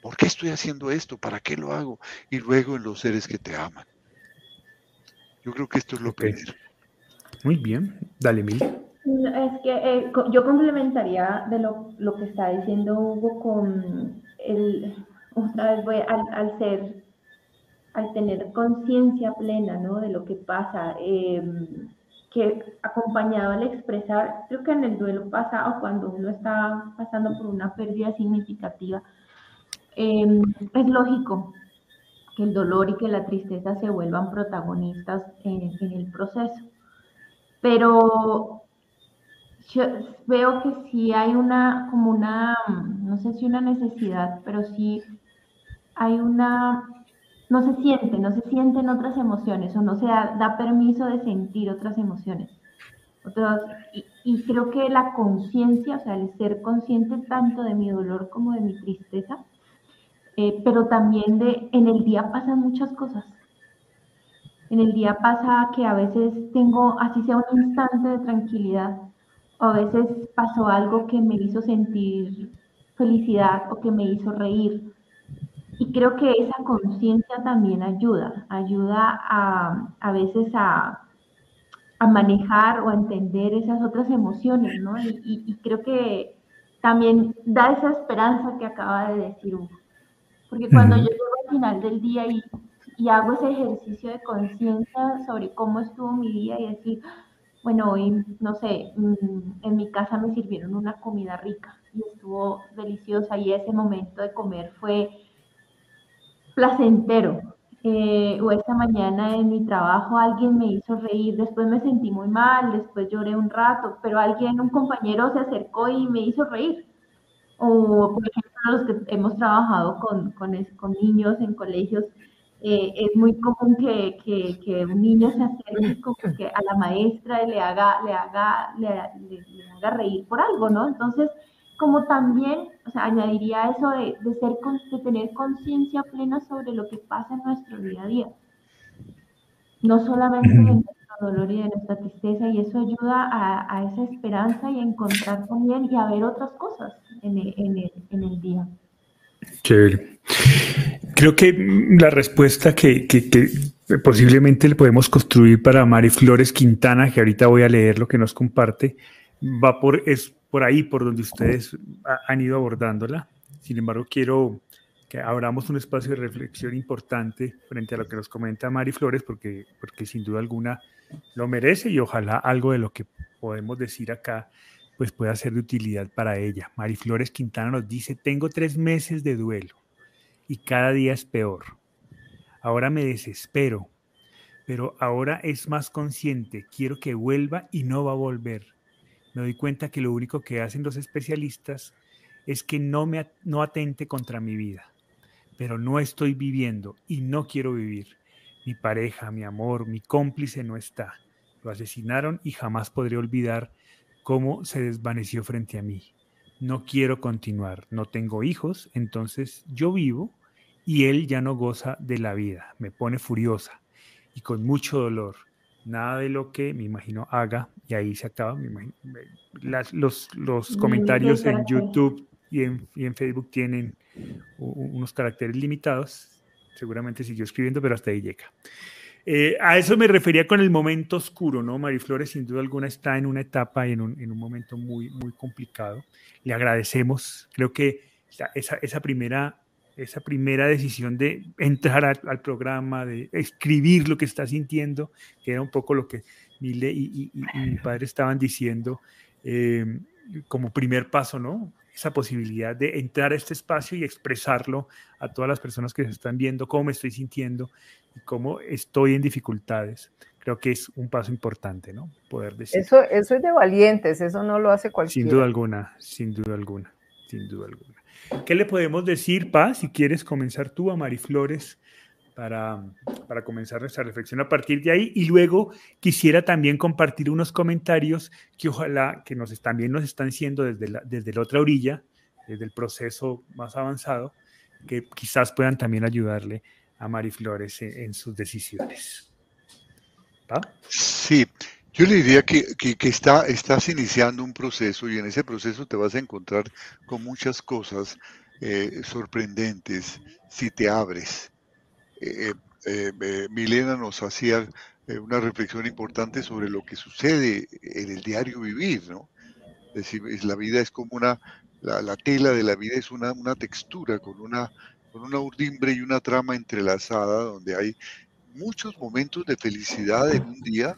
¿Por qué estoy haciendo esto? ¿Para qué lo hago? Y luego en los seres que te aman. Yo creo que esto es lo primero. Muy bien. Dale, Mil. Es que eh, yo complementaría de lo, lo, que está diciendo Hugo con el, otra vez voy al, ser, al tener conciencia plena ¿no? de lo que pasa, em, que acompañado al expresar, creo que en el duelo pasado, cuando uno está pasando por una pérdida significativa, Em, es lógico que el dolor y que la tristeza se vuelvan protagonistas en, el proceso, pero yo veo que sí hay una, como una, no sé si una necesidad, pero sí hay una, no se siente, no se sienten otras emociones o no se da, permiso de sentir otras emociones. y, y, creo que la conciencia, o sea, el ser consciente tanto de mi dolor como de mi tristeza, eh, pero también de, en el día pasan muchas cosas. En el día pasa que a veces tengo, así sea un instante de tranquilidad, o a veces pasó algo que me hizo sentir felicidad o que me hizo reír. Y creo que esa conciencia también ayuda, ayuda a, a veces a, a, manejar o a entender esas otras emociones, ¿no? Y, creo que también da esa esperanza que acaba de decir Hugo. Porque cuando yo llego al final del día y, y hago ese ejercicio de conciencia sobre cómo estuvo mi día y decir, bueno, hoy, no sé, mm, en mi casa me sirvieron una comida rica y estuvo deliciosa y ese momento de comer fue placentero. Eh, o esta mañana en mi trabajo alguien me hizo reír, después me sentí muy mal, después lloré un rato, pero alguien, un compañero se acercó y me hizo reír. O, por ejemplo, los que hemos trabajado con, con, con niños en colegios, eh, es muy común que, que, que, un niño se acerque como que a la maestra y le haga, le haga, le, haga reír por algo, ¿no? Entonces, como también, o sea, añadiría eso de, de ser, de tener conciencia plena sobre lo que pasa en nuestro día a día. No solamente de dolor y de nuestra tristeza, y eso ayuda a, esa esperanza y a encontrar también y a ver otras cosas en el, en el, en el día. Chévere. Creo que la respuesta que, posiblemente le podemos construir para Mari Flores Quintana, que ahorita voy a leer lo que nos comparte, va por, es por ahí, por donde ustedes han ido abordándola. Sin embargo, quiero que abramos un espacio de reflexión importante frente a lo que nos comenta Mari Flores, porque, porque sin duda alguna lo merece y ojalá algo de lo que podemos decir acá pues pueda ser de utilidad para ella. Mari Flores Quintana nos dice, tengo tres meses de duelo y cada día es peor. Ahora me desespero, pero ahora es más consciente, quiero que vuelva y no va a volver. Me doy cuenta que lo único que hacen los especialistas es que no me no atente contra mi vida, pero no estoy viviendo y no quiero vivir. Mi pareja, mi amor, mi cómplice no está. Lo asesinaron y jamás podré olvidar cómo se desvaneció frente a mí. No quiero continuar, no tengo hijos, entonces yo vivo y él ya no goza de la vida. Me pone furiosa y con mucho dolor. Nada de lo que me imagino haga, y ahí se acaba. los, los comentarios en YouTube y en, y en Facebook tienen unos caracteres limitados. Seguramente siguió escribiendo, pero hasta ahí llega. Eh, a eso me refería con el momento oscuro, ¿no? Mariflores sin duda alguna está en una etapa y en un, en un momento muy, muy complicado. Le agradecemos, creo que esa, esa, primera, esa primera decisión de entrar al, programa, de escribir lo que está sintiendo, que era un poco lo que Mile y, mi padre estaban diciendo eh, como primer paso, ¿no? Esa posibilidad de entrar a este espacio y expresarlo a todas las personas que se están viendo, cómo me estoy sintiendo y cómo estoy en dificultades. Creo que es un paso importante, ¿no? Poder decir. Eso, eso es de valientes, eso no lo hace cualquiera. Sin duda alguna, sin duda alguna, sin duda alguna. ¿Qué le podemos decir, Paz? Si quieres comenzar tú a Mariflores para, para comenzar nuestra reflexión a partir de ahí. Y luego quisiera también compartir unos comentarios que ojalá que nos, también nos están siendo desde la, desde la otra orilla, desde el proceso más avanzado, que quizás puedan también ayudarle a Mari Flores en, sus decisiones. Sí, yo le diría que, que, está, estás iniciando un proceso y en ese proceso te vas a encontrar con muchas cosas eh, sorprendentes si te abres. Eh, eh, Milena nos hacía eh, una reflexión importante sobre lo que sucede en el diario vivir, ¿no? Es decir, la vida es como una, la, tela de la vida es una, una textura con una, con una urdimbre y una trama entrelazada donde hay muchos momentos de felicidad en un día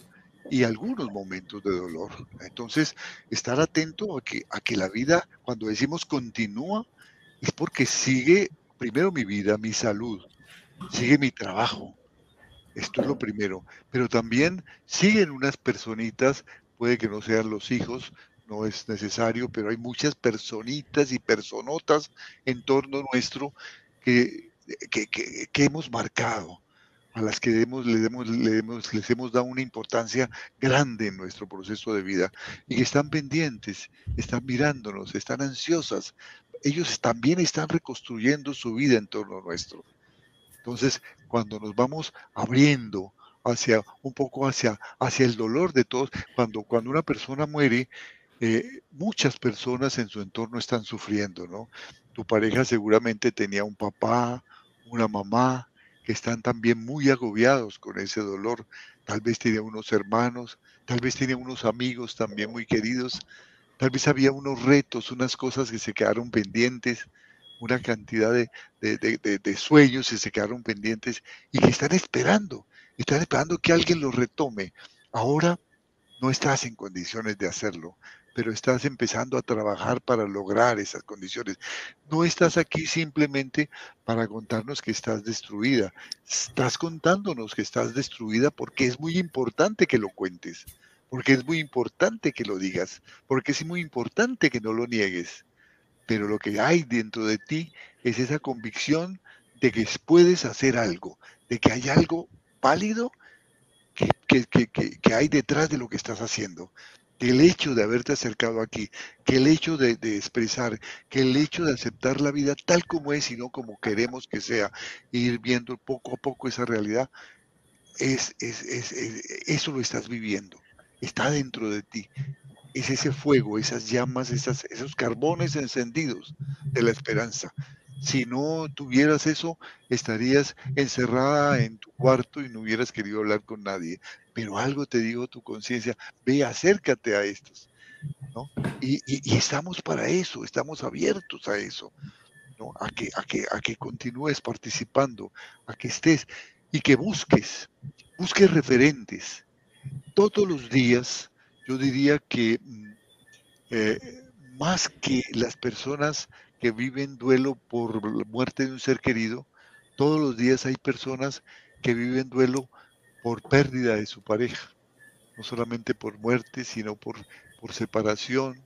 y algunos momentos de dolor. Entonces, estar atento a que, a que la vida, cuando decimos continúa, es porque sigue primero mi vida, mi salud, sigue mi trabajo. Esto es lo primero. Pero también siguen unas personitas, puede que no sean los hijos, no es necesario, pero hay muchas personitas y personotas en torno nuestro que, que, hemos marcado, a las que hemos, le hemos, le hemos, les hemos dado una importancia grande en nuestro proceso de vida y que están pendientes, están mirándonos, están ansiosas. Ellos también están reconstruyendo su vida en torno a nuestro. Entonces, cuando nos vamos abriendo hacia un poco hacia, hacia el dolor de todos, cuando, cuando una persona muere, eh, muchas personas en su entorno están sufriendo, ¿no? Tu pareja seguramente tenía un papá, una mamá, que están también muy agobiados con ese dolor. Tal vez tenía unos hermanos, tal vez tenía unos amigos también muy queridos, tal vez había unos retos, unas cosas que se quedaron pendientes una cantidad de, de, sueños y se quedaron pendientes y que están esperando, están esperando que alguien los retome. Ahora no estás en condiciones de hacerlo, pero estás empezando a trabajar para lograr esas condiciones. No estás aquí simplemente para contarnos que estás destruida, estás contándonos que estás destruida porque es muy importante que lo cuentes, porque es muy importante que lo digas, porque es muy importante que no lo niegues pero lo que hay dentro de ti es esa convicción de que puedes hacer algo, de que hay algo válido que, hay detrás de lo que estás haciendo. Que el hecho de haberte acercado aquí, que el hecho de, expresar, que el hecho de aceptar la vida tal como es y no como queremos que sea, e ir viendo poco a poco esa realidad, es, eso lo estás viviendo, está dentro de ti es ese fuego, esas llamas, esas, esos carbones encendidos de la esperanza Si no tuvieras eso, estarías encerrada en tu cuarto y no hubieras querido hablar con nadie. Pero algo te digo tu conciencia, ve, acércate a estos. ¿no? Y, y, estamos para eso, estamos abiertos a eso, ¿no? a, que, a, que, a que continúes participando, a que estés y que busques, busques referentes. Todos los días, yo diría que mm, eh, más que las personas que viven duelo por la muerte de un ser querido, todos los días hay personas que viven duelo por pérdida de su pareja, no solamente por muerte, sino por, por separación,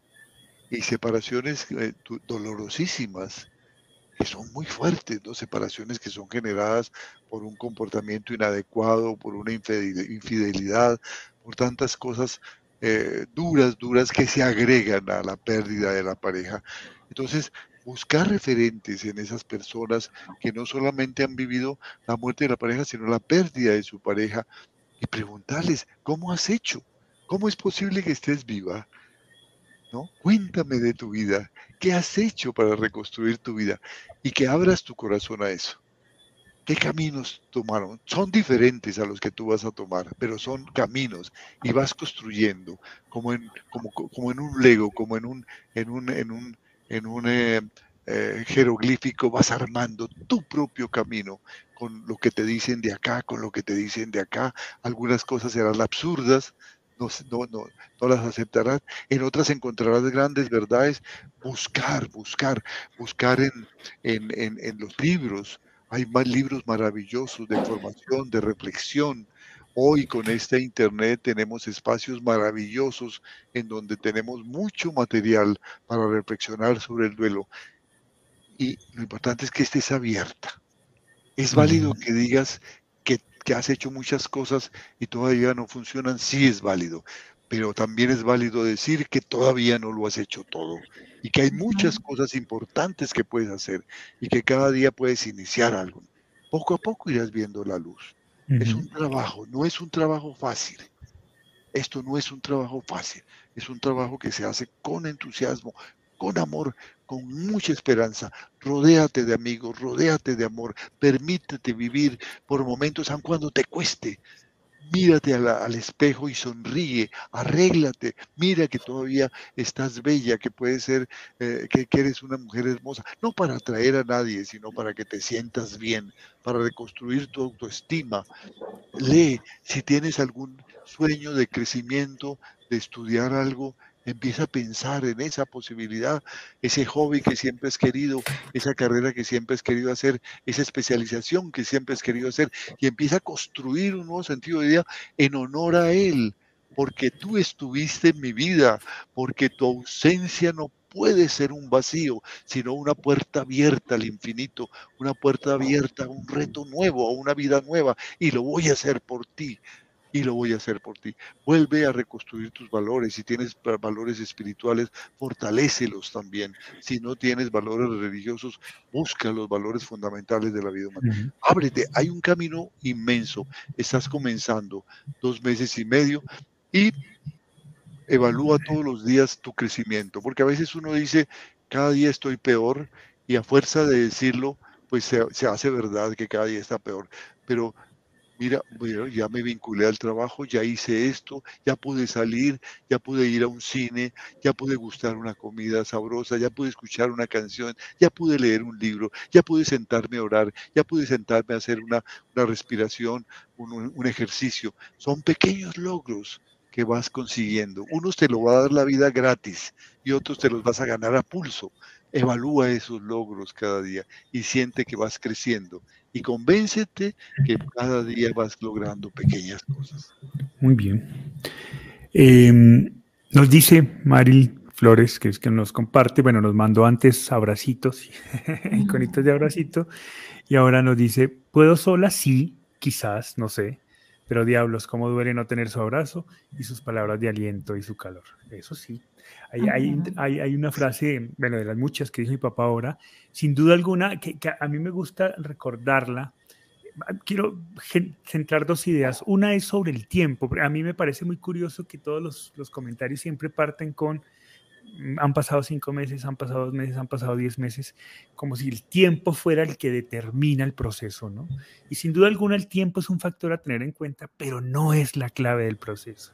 y separaciones eh, dolorosísimas, que son muy fuertes, ¿no? separaciones que son generadas por un comportamiento inadecuado, por una infidelidad, por tantas cosas eh, duras, duras que se agregan a la pérdida de la pareja. Entonces, buscar referentes en esas personas que no solamente han vivido la muerte de la pareja, sino la pérdida de su pareja y preguntarles, ¿cómo has hecho? ¿Cómo es posible que estés viva? ¿No? Cuéntame de tu vida, ¿qué has hecho para reconstruir tu vida? Y que abras tu corazón a eso. ¿Qué caminos tomaron? Son diferentes a los que tú vas a tomar, pero son caminos y vas construyendo como en, como, como en un lego, como en un, en un, en un, en un eh, eh, jeroglífico, vas armando tu propio camino con lo que te dicen de acá, con lo que te dicen de acá. Algunas cosas serán absurdas, no, no, no, no, las aceptarás. En otras encontrarás grandes verdades. Buscar, buscar, buscar en, en, en, en los libros, hay más libros maravillosos de formación, de reflexión. Hoy con este Internet tenemos espacios maravillosos en donde tenemos mucho material para reflexionar sobre el duelo. Y lo importante es que estés abierta. Es válido que digas que, que has hecho muchas cosas y todavía no funcionan. Sí es válido pero también es válido decir que todavía no lo has hecho todo y que hay muchas cosas importantes que puedes hacer y que cada día puedes iniciar algo. Poco a poco irás viendo la luz. Es un trabajo, no es un trabajo fácil. Esto no es un trabajo fácil, es un trabajo que se hace con entusiasmo, con amor, con mucha esperanza. Rodéate de amigos, rodéate de amor, permítete vivir por momentos, aun cuando te cueste, mírate al espejo y sonríe, arréglate, mira que todavía estás bella, que puede ser eh, que, eres una mujer hermosa, no para atraer a nadie, sino para que te sientas bien, para reconstruir tu autoestima. Lee, si tienes algún sueño de crecimiento, de estudiar algo, Empieza a pensar en esa posibilidad, ese hobby que siempre has querido, esa carrera que siempre has querido hacer, esa especialización que siempre has querido hacer y empieza a construir un nuevo sentido de vida en honor a Él, porque tú estuviste en mi vida, porque tu ausencia no puede ser un vacío, sino una puerta abierta al infinito, una puerta abierta a un reto nuevo, a una vida nueva, y lo voy a hacer por ti y lo voy a hacer por ti. Vuelve a reconstruir tus valores. Si tienes valores espirituales, fortalécelos también. Si no tienes valores religiosos, busca los valores fundamentales de la vida humana. Ábrete, hay un camino inmenso. Estás comenzando dos meses y medio y evalúa todos los días tu crecimiento, porque a veces uno dice, cada día estoy peor y a fuerza de decirlo, pues se, se hace verdad que cada día está peor. Pero mira, ya me vinculé al trabajo, ya hice esto, ya pude salir, ya pude ir a un cine, ya pude gustar una comida sabrosa, ya pude escuchar una canción, ya pude leer un libro, ya pude sentarme a orar, ya pude sentarme a hacer una, respiración, un, un ejercicio. Son pequeños logros que vas consiguiendo. Unos te lo va a dar la vida gratis y otros te los vas a ganar a pulso. Evalúa esos logros cada día y siente que vas creciendo y convéncete que cada día vas logrando pequeñas cosas. Muy bien. Em, nos dice Maril Flores, que es que nos comparte, bueno, nos mandó antes abracitos, iconitos de abracito, y ahora nos dice, ¿puedo sola? Sí, quizás, no sé, pero diablos, cómo duele no tener su abrazo y sus palabras de aliento y su calor. Eso sí. Hay, hay, una frase, bueno, de las muchas que dijo mi papá ahora, sin duda alguna, que, a mí me gusta recordarla. Quiero centrar dos ideas. Una es sobre el tiempo. A mí me parece muy curioso que todos los, los comentarios siempre parten con han pasado cinco meses, han pasado dos meses, han pasado diez meses, como si el tiempo fuera el que determina el proceso, ¿no? Y sin duda alguna el tiempo es un factor a tener en cuenta, pero no es la clave del proceso.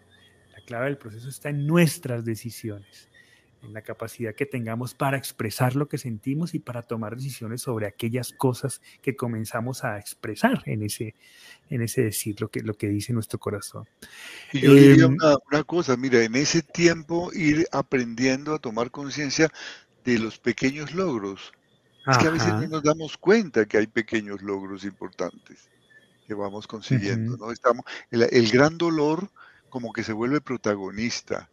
La clave del proceso está en nuestras decisiones en la capacidad que tengamos para expresar lo que sentimos y para tomar decisiones sobre aquellas cosas que comenzamos a expresar en ese, en ese decir lo que, lo que dice nuestro corazón. Y yo diría em, una, cosa, mira, en ese tiempo ir aprendiendo a tomar conciencia de los pequeños logros. Es que a veces no nos damos cuenta que hay pequeños logros importantes que vamos consiguiendo, ¿no? Estamos, el, el gran dolor como que se vuelve protagonista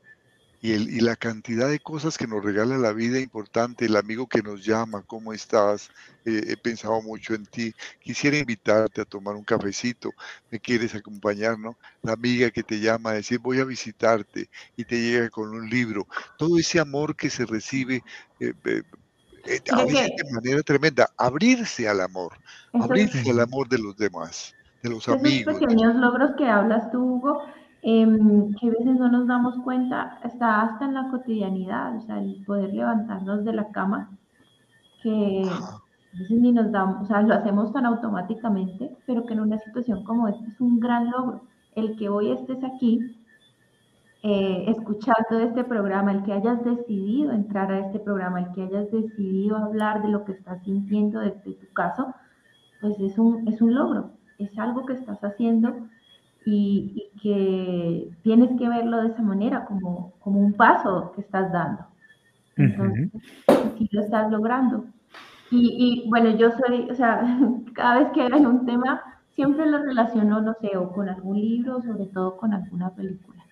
y, el, y, la cantidad de cosas que nos regala la vida importante, el amigo que nos llama, ¿cómo estás? Eh, he pensado mucho en ti, quisiera invitarte a tomar un cafecito, ¿me quieres acompañar? ¿no? La amiga que te llama a decir voy a visitarte y te llega con un libro, todo ese amor que se recibe. Eh, eh, a veces de manera tremenda, abrirse al amor, abrirse al amor de los demás, de los amigos. Esos pequeños logros que hablas tú, Hugo, Em, que a veces no nos damos cuenta, está hasta en la cotidianidad, o sea, el poder levantarnos de la cama, que a veces ni nos damos, o sea, lo hacemos tan automáticamente, pero que en una situación como esta es un gran logro. El que hoy estés aquí eh, escuchando este programa, el que hayas decidido entrar a este programa, el que hayas decidido hablar de lo que estás sintiendo desde tu caso, pues es un, es un logro, es algo que estás haciendo y, que tienes que verlo de esa manera, como, como un paso que estás dando. Entonces, si lo estás logrando. Y, y, bueno, yo soy, o sea, cada vez que hay un tema, siempre lo relaciono, no sé, o con algún libro, sobre todo con alguna película.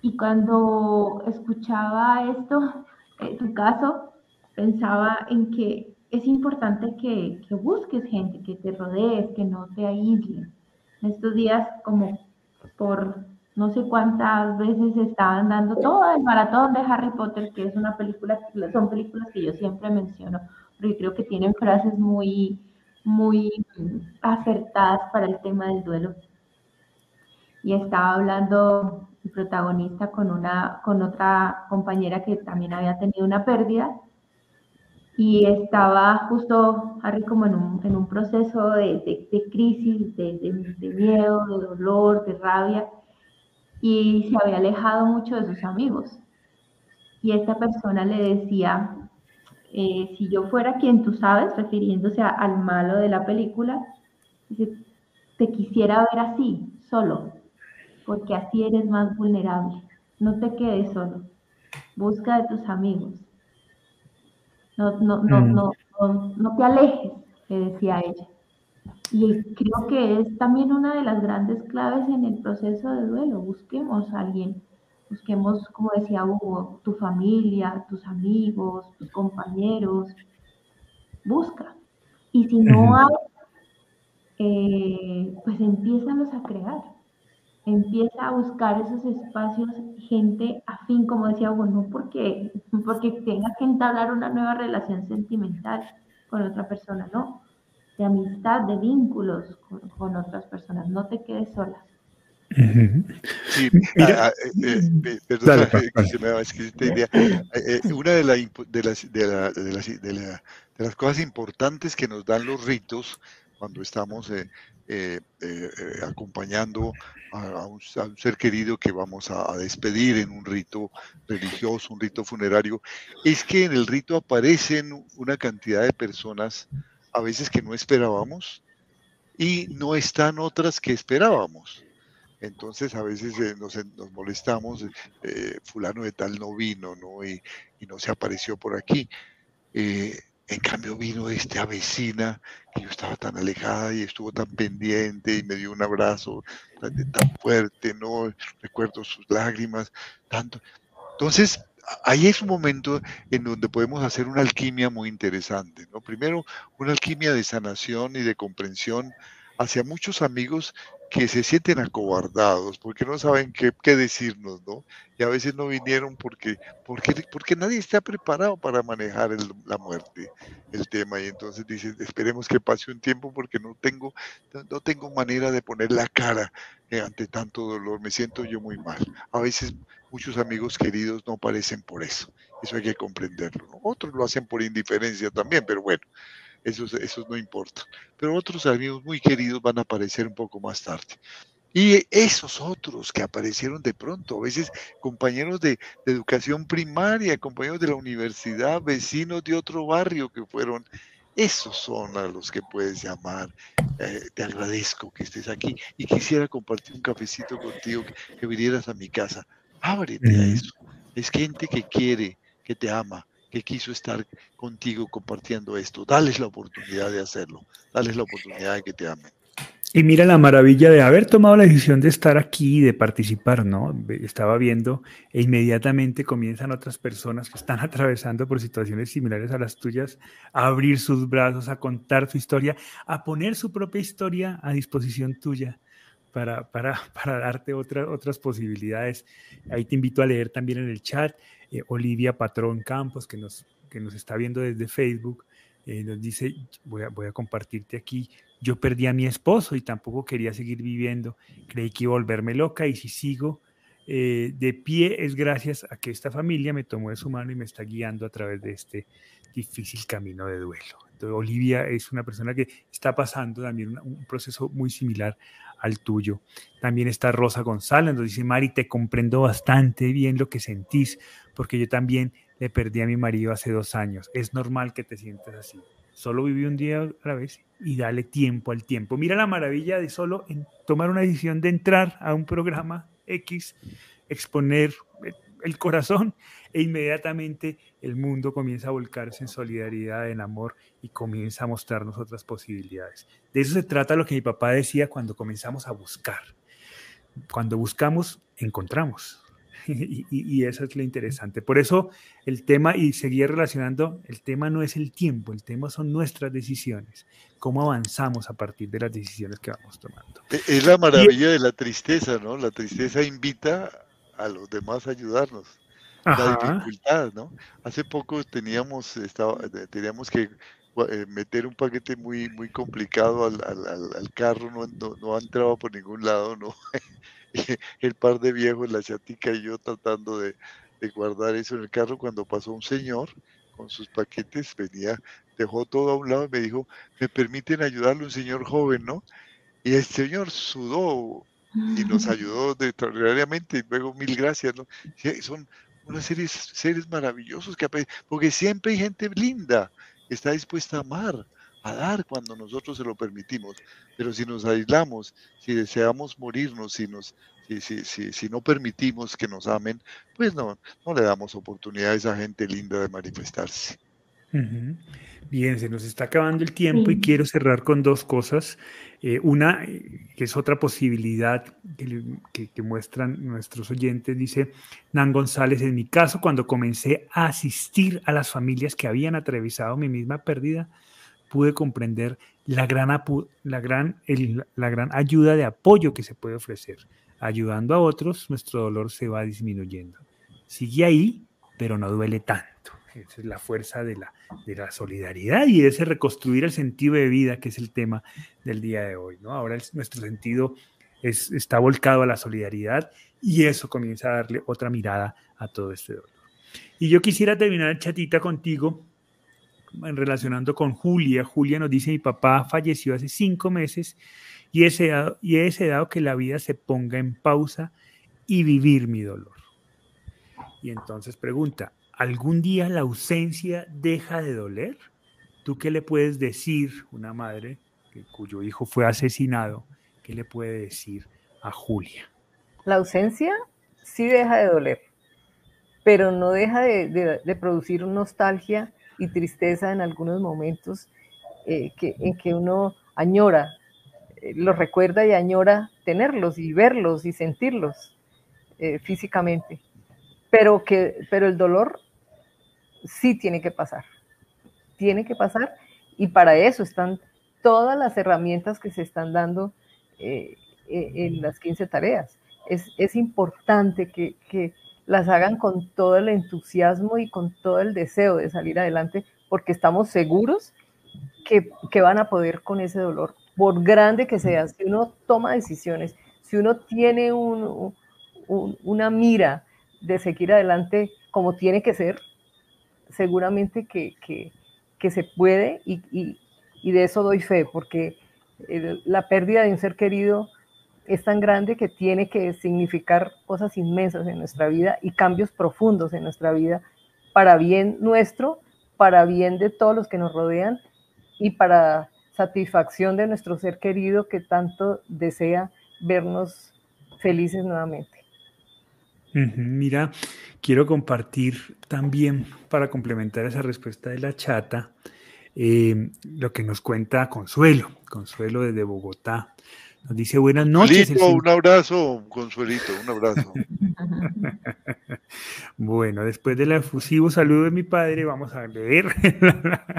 Y cuando escuchaba esto, en tu caso, pensaba en que es importante que, que busques gente, que te rodees, que no te aísles estos días como por no sé cuántas veces estaban dando todo el maratón de Harry Potter, que es una película, son películas que yo siempre menciono, porque creo que tienen frases muy, muy acertadas para el tema del duelo. Y estaba hablando el protagonista con una, con otra compañera que también había tenido una pérdida y estaba justo Harry como en un, en un proceso de, de, crisis, de, de, miedo, de dolor, de rabia, y se había alejado mucho de sus amigos. Y esta persona le decía, eh, si yo fuera quien tú sabes, refiriéndose al malo de la película, te quisiera ver así, solo, porque así eres más vulnerable. No te quedes solo, busca de tus amigos no, no, no, mm. no, no, te alejes, le decía ella. Y creo que es también una de las grandes claves en el proceso de duelo. Busquemos a alguien, busquemos, como decía Hugo, tu familia, tus amigos, tus compañeros. Busca. Y si no hay, eh, pues empiézalos a crear empieza a buscar esos espacios, gente afín, como decía, bueno, porque, porque tenga que entablar una nueva relación sentimental con otra persona, no, de amistad, de vínculos con, otras personas, no te quedes sola. Sí, perdón, que me va esta idea. Una de, de, las, de, la, de, las, de, las cosas importantes que nos dan los ritos cuando estamos eh, eh, eh, acompañando a, un, ser querido que vamos a, despedir en un rito religioso, un rito funerario, es que en el rito aparecen una cantidad de personas a veces que no esperábamos y no están otras que esperábamos. Entonces a veces nos, molestamos, fulano de tal no vino, ¿no? Y, no se apareció por aquí. En cambio vino esta vecina que yo estaba tan alejada y estuvo tan pendiente y me dio un abrazo tan, tan fuerte, ¿no? Recuerdo sus lágrimas, tanto. Entonces, ahí es un momento en donde podemos hacer una alquimia muy interesante, ¿no? Primero, una alquimia de sanación y de comprensión hacia muchos amigos que se sienten acobardados porque no saben qué, qué, decirnos, ¿no? Y a veces no vinieron porque, porque, porque nadie está preparado para manejar la muerte, el tema. Y entonces dicen, esperemos que pase un tiempo porque no tengo, no tengo manera de poner la cara eh, ante tanto dolor, me siento yo muy mal. A veces muchos amigos queridos no aparecen por eso. Eso hay que comprenderlo. Otros lo hacen por indiferencia también, pero bueno, eso, eso no importa. Pero otros amigos muy queridos van a aparecer un poco más tarde. Y esos otros que aparecieron de pronto, a veces compañeros de, educación primaria, compañeros de la universidad, vecinos de otro barrio que fueron, esos son a los que puedes llamar. Eh, te agradezco que estés aquí y quisiera compartir un cafecito contigo, que, vinieras a mi casa. Ábrete a eso. Es gente que quiere, que te ama, que quiso estar contigo compartiendo esto. Dales la oportunidad de hacerlo. Dales la oportunidad de que te amen. Y mira la maravilla de haber tomado la decisión de estar aquí y de participar, ¿no? Estaba viendo e inmediatamente comienzan otras personas que están atravesando por situaciones similares a las tuyas a abrir sus brazos, a contar su historia, a poner su propia historia a disposición tuya para, para, para darte otras posibilidades. Ahí te invito a leer también en el chat eh, Olivia Patrón Campos, que nos, que nos está viendo desde Facebook. Eh, nos dice, voy a, voy a compartirte aquí, yo perdí a mi esposo y tampoco quería seguir viviendo. Creí que iba a volverme loca y si sigo eh, de pie es gracias a que esta familia me tomó de su mano y me está guiando a través de este difícil camino de duelo. Entonces, Olivia es una persona que está pasando también un, proceso muy similar al tuyo. También está Rosa González, nos dice, Mari, te comprendo bastante bien lo que sentís, porque yo también le perdí a mi marido hace dos años. Es normal que te sientas así. Solo viví un día a la vez y dale tiempo al tiempo. Mira la maravilla de solo tomar una decisión de entrar a un programa X, exponer el corazón e inmediatamente el mundo comienza a volcarse en solidaridad, en amor y comienza a mostrarnos otras posibilidades. De eso se trata lo que mi papá decía cuando comenzamos a buscar. Cuando buscamos, encontramos. y, eso es lo interesante. Por eso el tema, y seguir relacionando, el tema no es el tiempo, el tema son nuestras decisiones, cómo avanzamos a partir de las decisiones que vamos tomando. E, es la maravilla de la tristeza, ¿no? La tristeza invita a los demás a ayudarnos. La dificultad, ¿no? Hace poco teníamos, estaba, teníamos que eh, meter un paquete muy muy complicado al, al, carro, no, no, no, entraba por ningún lado, ¿no? el par de viejos, la chatica y yo tratando de, guardar eso en el carro cuando pasó un señor con sus paquetes, venía, dejó todo a un lado y me dijo, me permiten ayudarle un señor joven, ¿no? Y el señor sudó y nos ayudó extraordinariamente y luego mil gracias, ¿no? Son unos seres, seres maravillosos que porque siempre hay gente linda que está dispuesta a amar, a dar cuando nosotros se lo permitimos. Pero si nos aislamos, si deseamos morirnos, si, nos, si, si, si, no permitimos que nos amen, pues no, no le damos oportunidad a esa gente linda de manifestarse. Bien, se nos está acabando el tiempo y quiero cerrar con dos cosas. Eh, una, eh, que es otra posibilidad que, que, muestran nuestros oyentes, dice Nan González, en mi caso, cuando comencé a asistir a las familias que habían atravesado mi misma pérdida, pude comprender la gran, la, gran, la gran ayuda de apoyo que se puede ofrecer. Ayudando a otros, nuestro dolor se va disminuyendo. Sigue ahí, pero no duele tanto. Esa es la fuerza de la, de la solidaridad y ese reconstruir el sentido de vida, que es el tema del día de hoy. ¿no? Ahora nuestro sentido es, está volcado a la solidaridad y eso comienza a darle otra mirada a todo este dolor. Y yo quisiera terminar, chatita, contigo relacionando con Julia. Julia nos dice, mi papá falleció hace cinco meses y he deseado, y he deseado que la vida se ponga en pausa y vivir mi dolor. Y entonces pregunta, ¿algún día la ausencia deja de doler? ¿Tú qué le puedes decir una madre cuyo hijo fue asesinado? ¿Qué le puede decir a Julia? La ausencia sí deja de doler, pero no deja de, producir nostalgia y tristeza en algunos momentos eh, que, en que uno añora, eh, los recuerda y añora tenerlos y verlos y sentirlos eh, físicamente. Pero, que, pero el dolor sí tiene que pasar, tiene que pasar y para eso están todas las herramientas que se están dando en las 15 tareas. Es, es importante que, que, las hagan con todo el entusiasmo y con todo el deseo de salir adelante, porque estamos seguros que, que van a poder con ese dolor, por grande que sea. Si uno toma decisiones, si uno tiene un, una mira de seguir adelante como tiene que ser, seguramente que, que, se puede y, y, y, de eso doy fe, porque la pérdida de un ser querido es tan grande que tiene que significar cosas inmensas en nuestra vida y cambios profundos en nuestra vida para bien nuestro, para bien de todos los que nos rodean y para satisfacción de nuestro ser querido que tanto desea vernos felices nuevamente. Mira, quiero compartir también para complementar esa respuesta de la chata eh, lo que nos cuenta Consuelo, Consuelo desde Bogotá. Nos dice buenas noches. un abrazo, Consuelito, un abrazo. bueno, después del efusivo saludo de mi padre, vamos a leer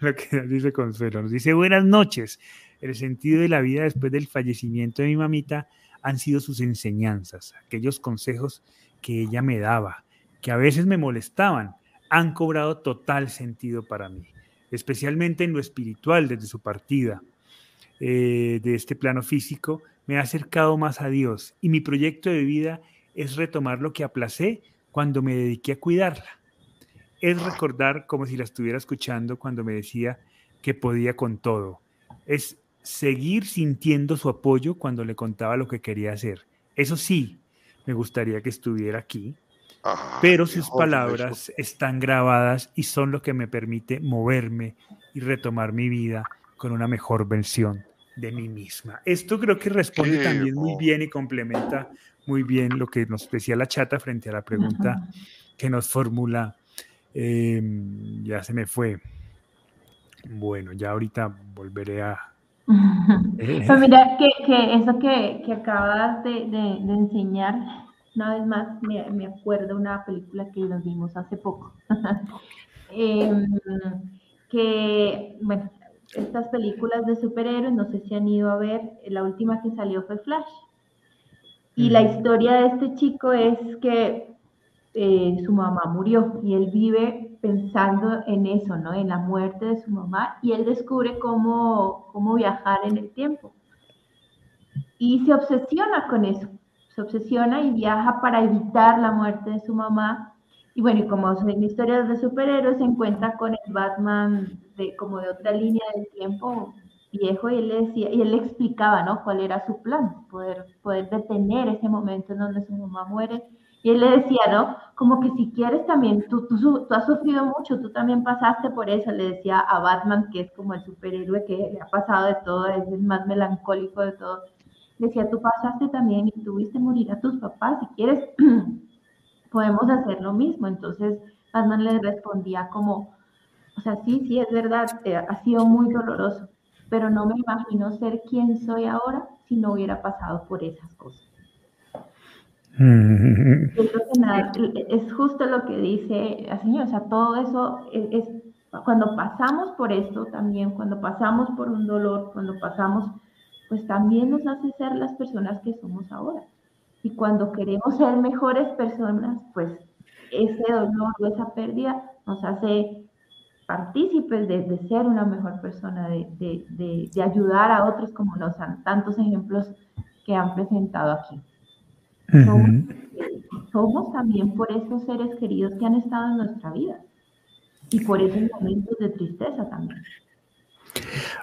lo que nos dice Consuelo. Nos dice buenas noches. El sentido de la vida después del fallecimiento de mi mamita han sido sus enseñanzas, aquellos consejos que ella me daba, que a veces me molestaban, han cobrado total sentido para mí, especialmente en lo espiritual desde su partida eh, de este plano físico, me ha acercado más a Dios y mi proyecto de vida es retomar lo que aplacé cuando me dediqué a cuidarla. Es recordar como si la estuviera escuchando cuando me decía que podía con todo. Es seguir sintiendo su apoyo cuando le contaba lo que quería hacer. Eso sí, me gustaría que estuviera aquí, pero sus palabras están grabadas y son lo que me permite moverme y retomar mi vida con una mejor versión de mí misma. Esto creo que responde también muy bien y complementa muy bien lo que nos decía la chata frente a la pregunta que nos formula. Em, ya se me fue. Bueno, ya ahorita volveré a... Eh. Pues mira, que, que eso que, que acabas de, de, enseñar, una vez más me, me acuerdo una película que nos vimos hace poco. Em, que, bueno, estas películas de superhéroes, no sé si han ido a ver, la última que salió fue Flash. Y la historia de este chico es que eh, su mamá murió y él vive pensando en eso, ¿no? En la muerte de su mamá y él descubre cómo, cómo viajar en el tiempo. Y se obsesiona con eso, se obsesiona y viaja para evitar la muerte de su mamá. Y bueno, y como son historias de superhéroes, se encuentra con el Batman de, como de otra línea del tiempo viejo y él le decía, y él le explicaba, ¿no? Cuál era su plan, poder, poder detener ese momento en donde su mamá muere. Y él le decía, ¿no? Como que si quieres también, tú, tú, tú has sufrido mucho, tú también pasaste por eso, le decía a Batman, que es como el superhéroe que le ha pasado de todo, es el más melancólico de todo. Le decía, tú pasaste también y tuviste morir a tus papás, si quieres, podemos hacer lo mismo. Entonces, Batman le respondía como, o sea, sí, sí, es verdad, eh, ha sido muy doloroso, pero no me imagino ser quien soy ahora si no hubiera pasado por esas cosas. Es, justo lo que dice la señora, o sea, todo eso es, cuando pasamos por esto también, cuando pasamos por un dolor, cuando pasamos, pues también nos hace ser las personas que somos ahora. Y cuando queremos ser mejores personas, pues ese dolor o esa pérdida nos hace partícipes de, ser una mejor persona, de, de, ayudar a otros como nos han tantos ejemplos que han presentado aquí. Somos, también por esos seres queridos que han estado en nuestra vida y por esos momentos de tristeza también.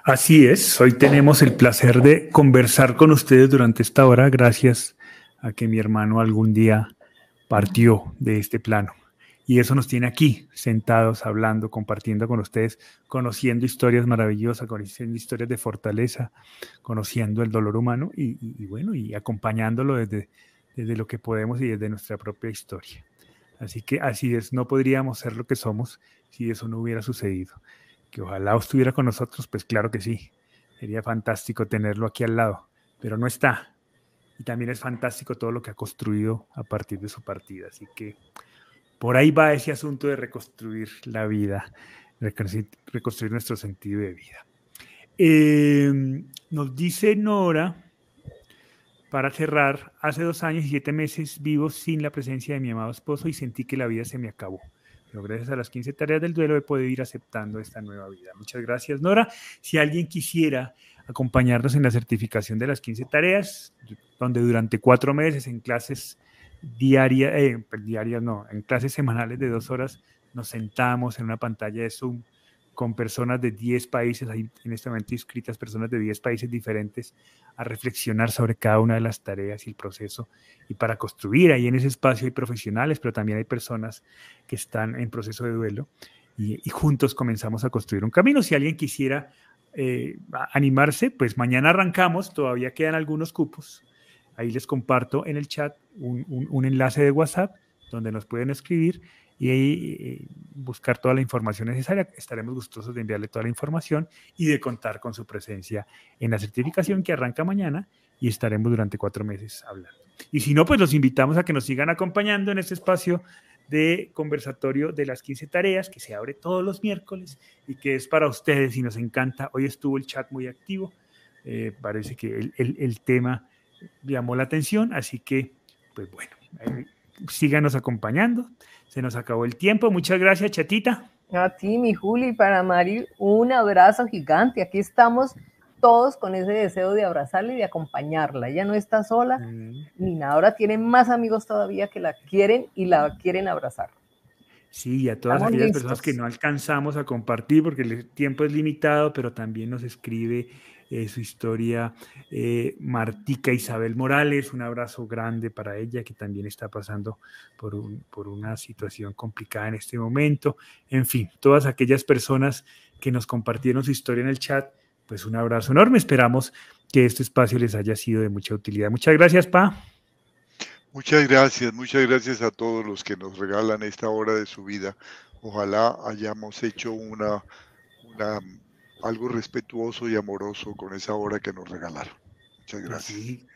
Así es, hoy tenemos el placer de conversar con ustedes durante esta hora, gracias a que mi hermano algún día partió de este plano. Y eso nos tiene aquí, sentados, hablando, compartiendo con ustedes, conociendo historias maravillosas, conociendo historias de fortaleza, conociendo el dolor humano y, bueno, y acompañándolo desde, desde lo que podemos y desde nuestra propia historia. Así que así es, no podríamos ser lo que somos si eso no hubiera sucedido. Que ojalá estuviera con nosotros, pues claro que sí. Sería fantástico tenerlo aquí al lado, pero no está. Y también es fantástico todo lo que ha construido a partir de su partida. Así que por ahí va ese asunto de reconstruir la vida, reconstruir nuestro sentido de vida. Em, nos dice Nora, para cerrar, hace dos años y siete meses vivo sin la presencia de mi amado esposo y sentí que la vida se me acabó. Pero gracias a las 15 tareas del duelo he podido ir aceptando esta nueva vida. Muchas gracias, Nora. Si alguien quisiera acompañarnos en la certificación de las 15 tareas, donde durante cuatro meses en clases diaria, eh, pues, diarias no, en clases semanales de dos horas nos sentamos en una pantalla de Zoom con personas de 10 países, hay en este momento inscritas personas de 10 países diferentes, a reflexionar sobre cada una de las tareas y el proceso. Y para construir ahí en ese espacio hay profesionales, pero también hay personas que están en proceso de duelo y, juntos comenzamos a construir un camino. Si alguien quisiera eh, animarse, pues mañana arrancamos, todavía quedan algunos cupos. Ahí les comparto en el chat un, un enlace de WhatsApp donde nos pueden escribir y eh, buscar toda la información necesaria. Estaremos gustosos de enviarle toda la información y de contar con su presencia en la certificación que arranca mañana y estaremos durante cuatro meses hablando. Y si no, pues los invitamos a que nos sigan acompañando en este espacio de conversatorio de las 15 tareas que se abre todos los miércoles y que es para ustedes y nos encanta. Hoy estuvo el chat muy activo, eh, parece que el, el, el, tema llamó la atención, así que, pues bueno, síganos acompañando. Se nos acabó el tiempo. Muchas gracias, Chatita. A ti, mi Juli, para Mari, un abrazo gigante. Aquí estamos todos con ese deseo de abrazarla y de acompañarla. Ella no está sola mm. ni nada. Ahora tiene más amigos todavía que la quieren y la quieren abrazar. Sí, a todas aquellas personas que no alcanzamos a compartir porque el tiempo es limitado, pero también nos escribe eh, su historia eh, Martica Isabel Morales. Un abrazo grande para ella que también está pasando por, por una situación complicada en este momento. En fin, todas aquellas personas que nos compartieron su historia en el chat, pues un abrazo enorme. Esperamos que este espacio les haya sido de mucha utilidad. Muchas gracias, Pa. Muchas gracias, muchas gracias a todos los que nos regalan esta hora de su vida. Ojalá hayamos hecho una, algo respetuoso y amoroso con esa hora que nos regalaron. Muchas gracias.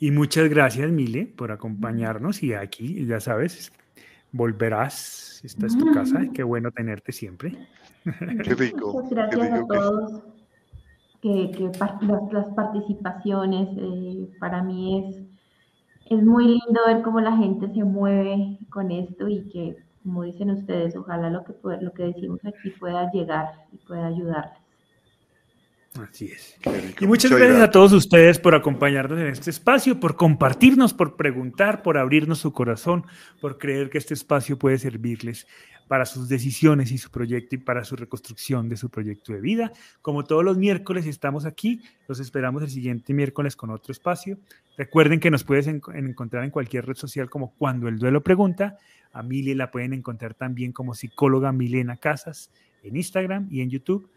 Y muchas gracias, Mile, por acompañarnos. Y aquí, ya sabes, volverás. Esta es tu casa. Qué bueno tenerte siempre. Qué rico. Muchas gracias a todos. Que, que las, participaciones eh, para mí es es muy lindo ver cómo la gente se mueve con esto y que, como dicen ustedes, ojalá lo que, lo que decimos aquí pueda llegar y pueda ayudarles. Así es. Y muchas, gracias, a todos ustedes por acompañarnos en este espacio, por compartirnos, por preguntar, por abrirnos su corazón, por creer que este espacio puede servirles para sus decisiones y su proyecto y para su reconstrucción de su proyecto de vida. Como todos los miércoles estamos aquí, los esperamos el siguiente miércoles con otro espacio. Recuerden que nos puedes encontrar en cualquier red social como Cuando el Duelo Pregunta. A Mili la pueden encontrar también como psicóloga Milena Casas en Instagram y en YouTube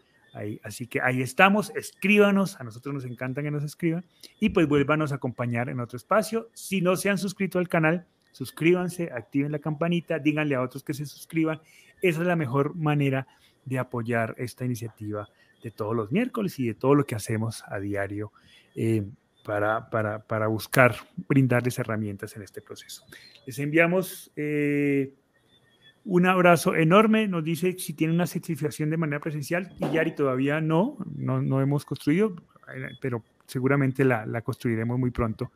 así que ahí estamos, escríbanos, a nosotros nos encanta que nos escriban y pues vuélvanos a acompañar en otro espacio. Si no se han suscrito al canal, suscríbanse, activen la campanita, díganle a otros que se suscriban. Esa es la mejor manera de apoyar esta iniciativa de todos los miércoles y de todo lo que hacemos a diario eh, para, para, buscar brindarles herramientas en este proceso. Les enviamos... Eh, un abrazo enorme. Nos dice si tiene una certificación de manera presencial. Y Yari todavía no, no, hemos construido, pero seguramente la, construiremos muy pronto,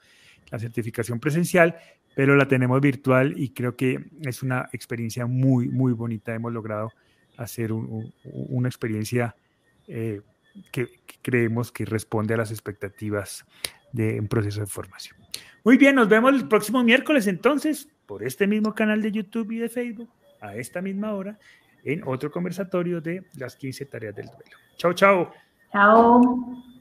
la certificación presencial, pero la tenemos virtual y creo que es una experiencia muy, muy bonita. Hemos logrado hacer una experiencia eh, que, creemos que responde a las expectativas de un proceso de formación. Muy bien, nos vemos el próximo miércoles entonces por este mismo canal de YouTube y de Facebook a esta misma hora en otro conversatorio de las 15 tareas del duelo. Chao, chao. Chao.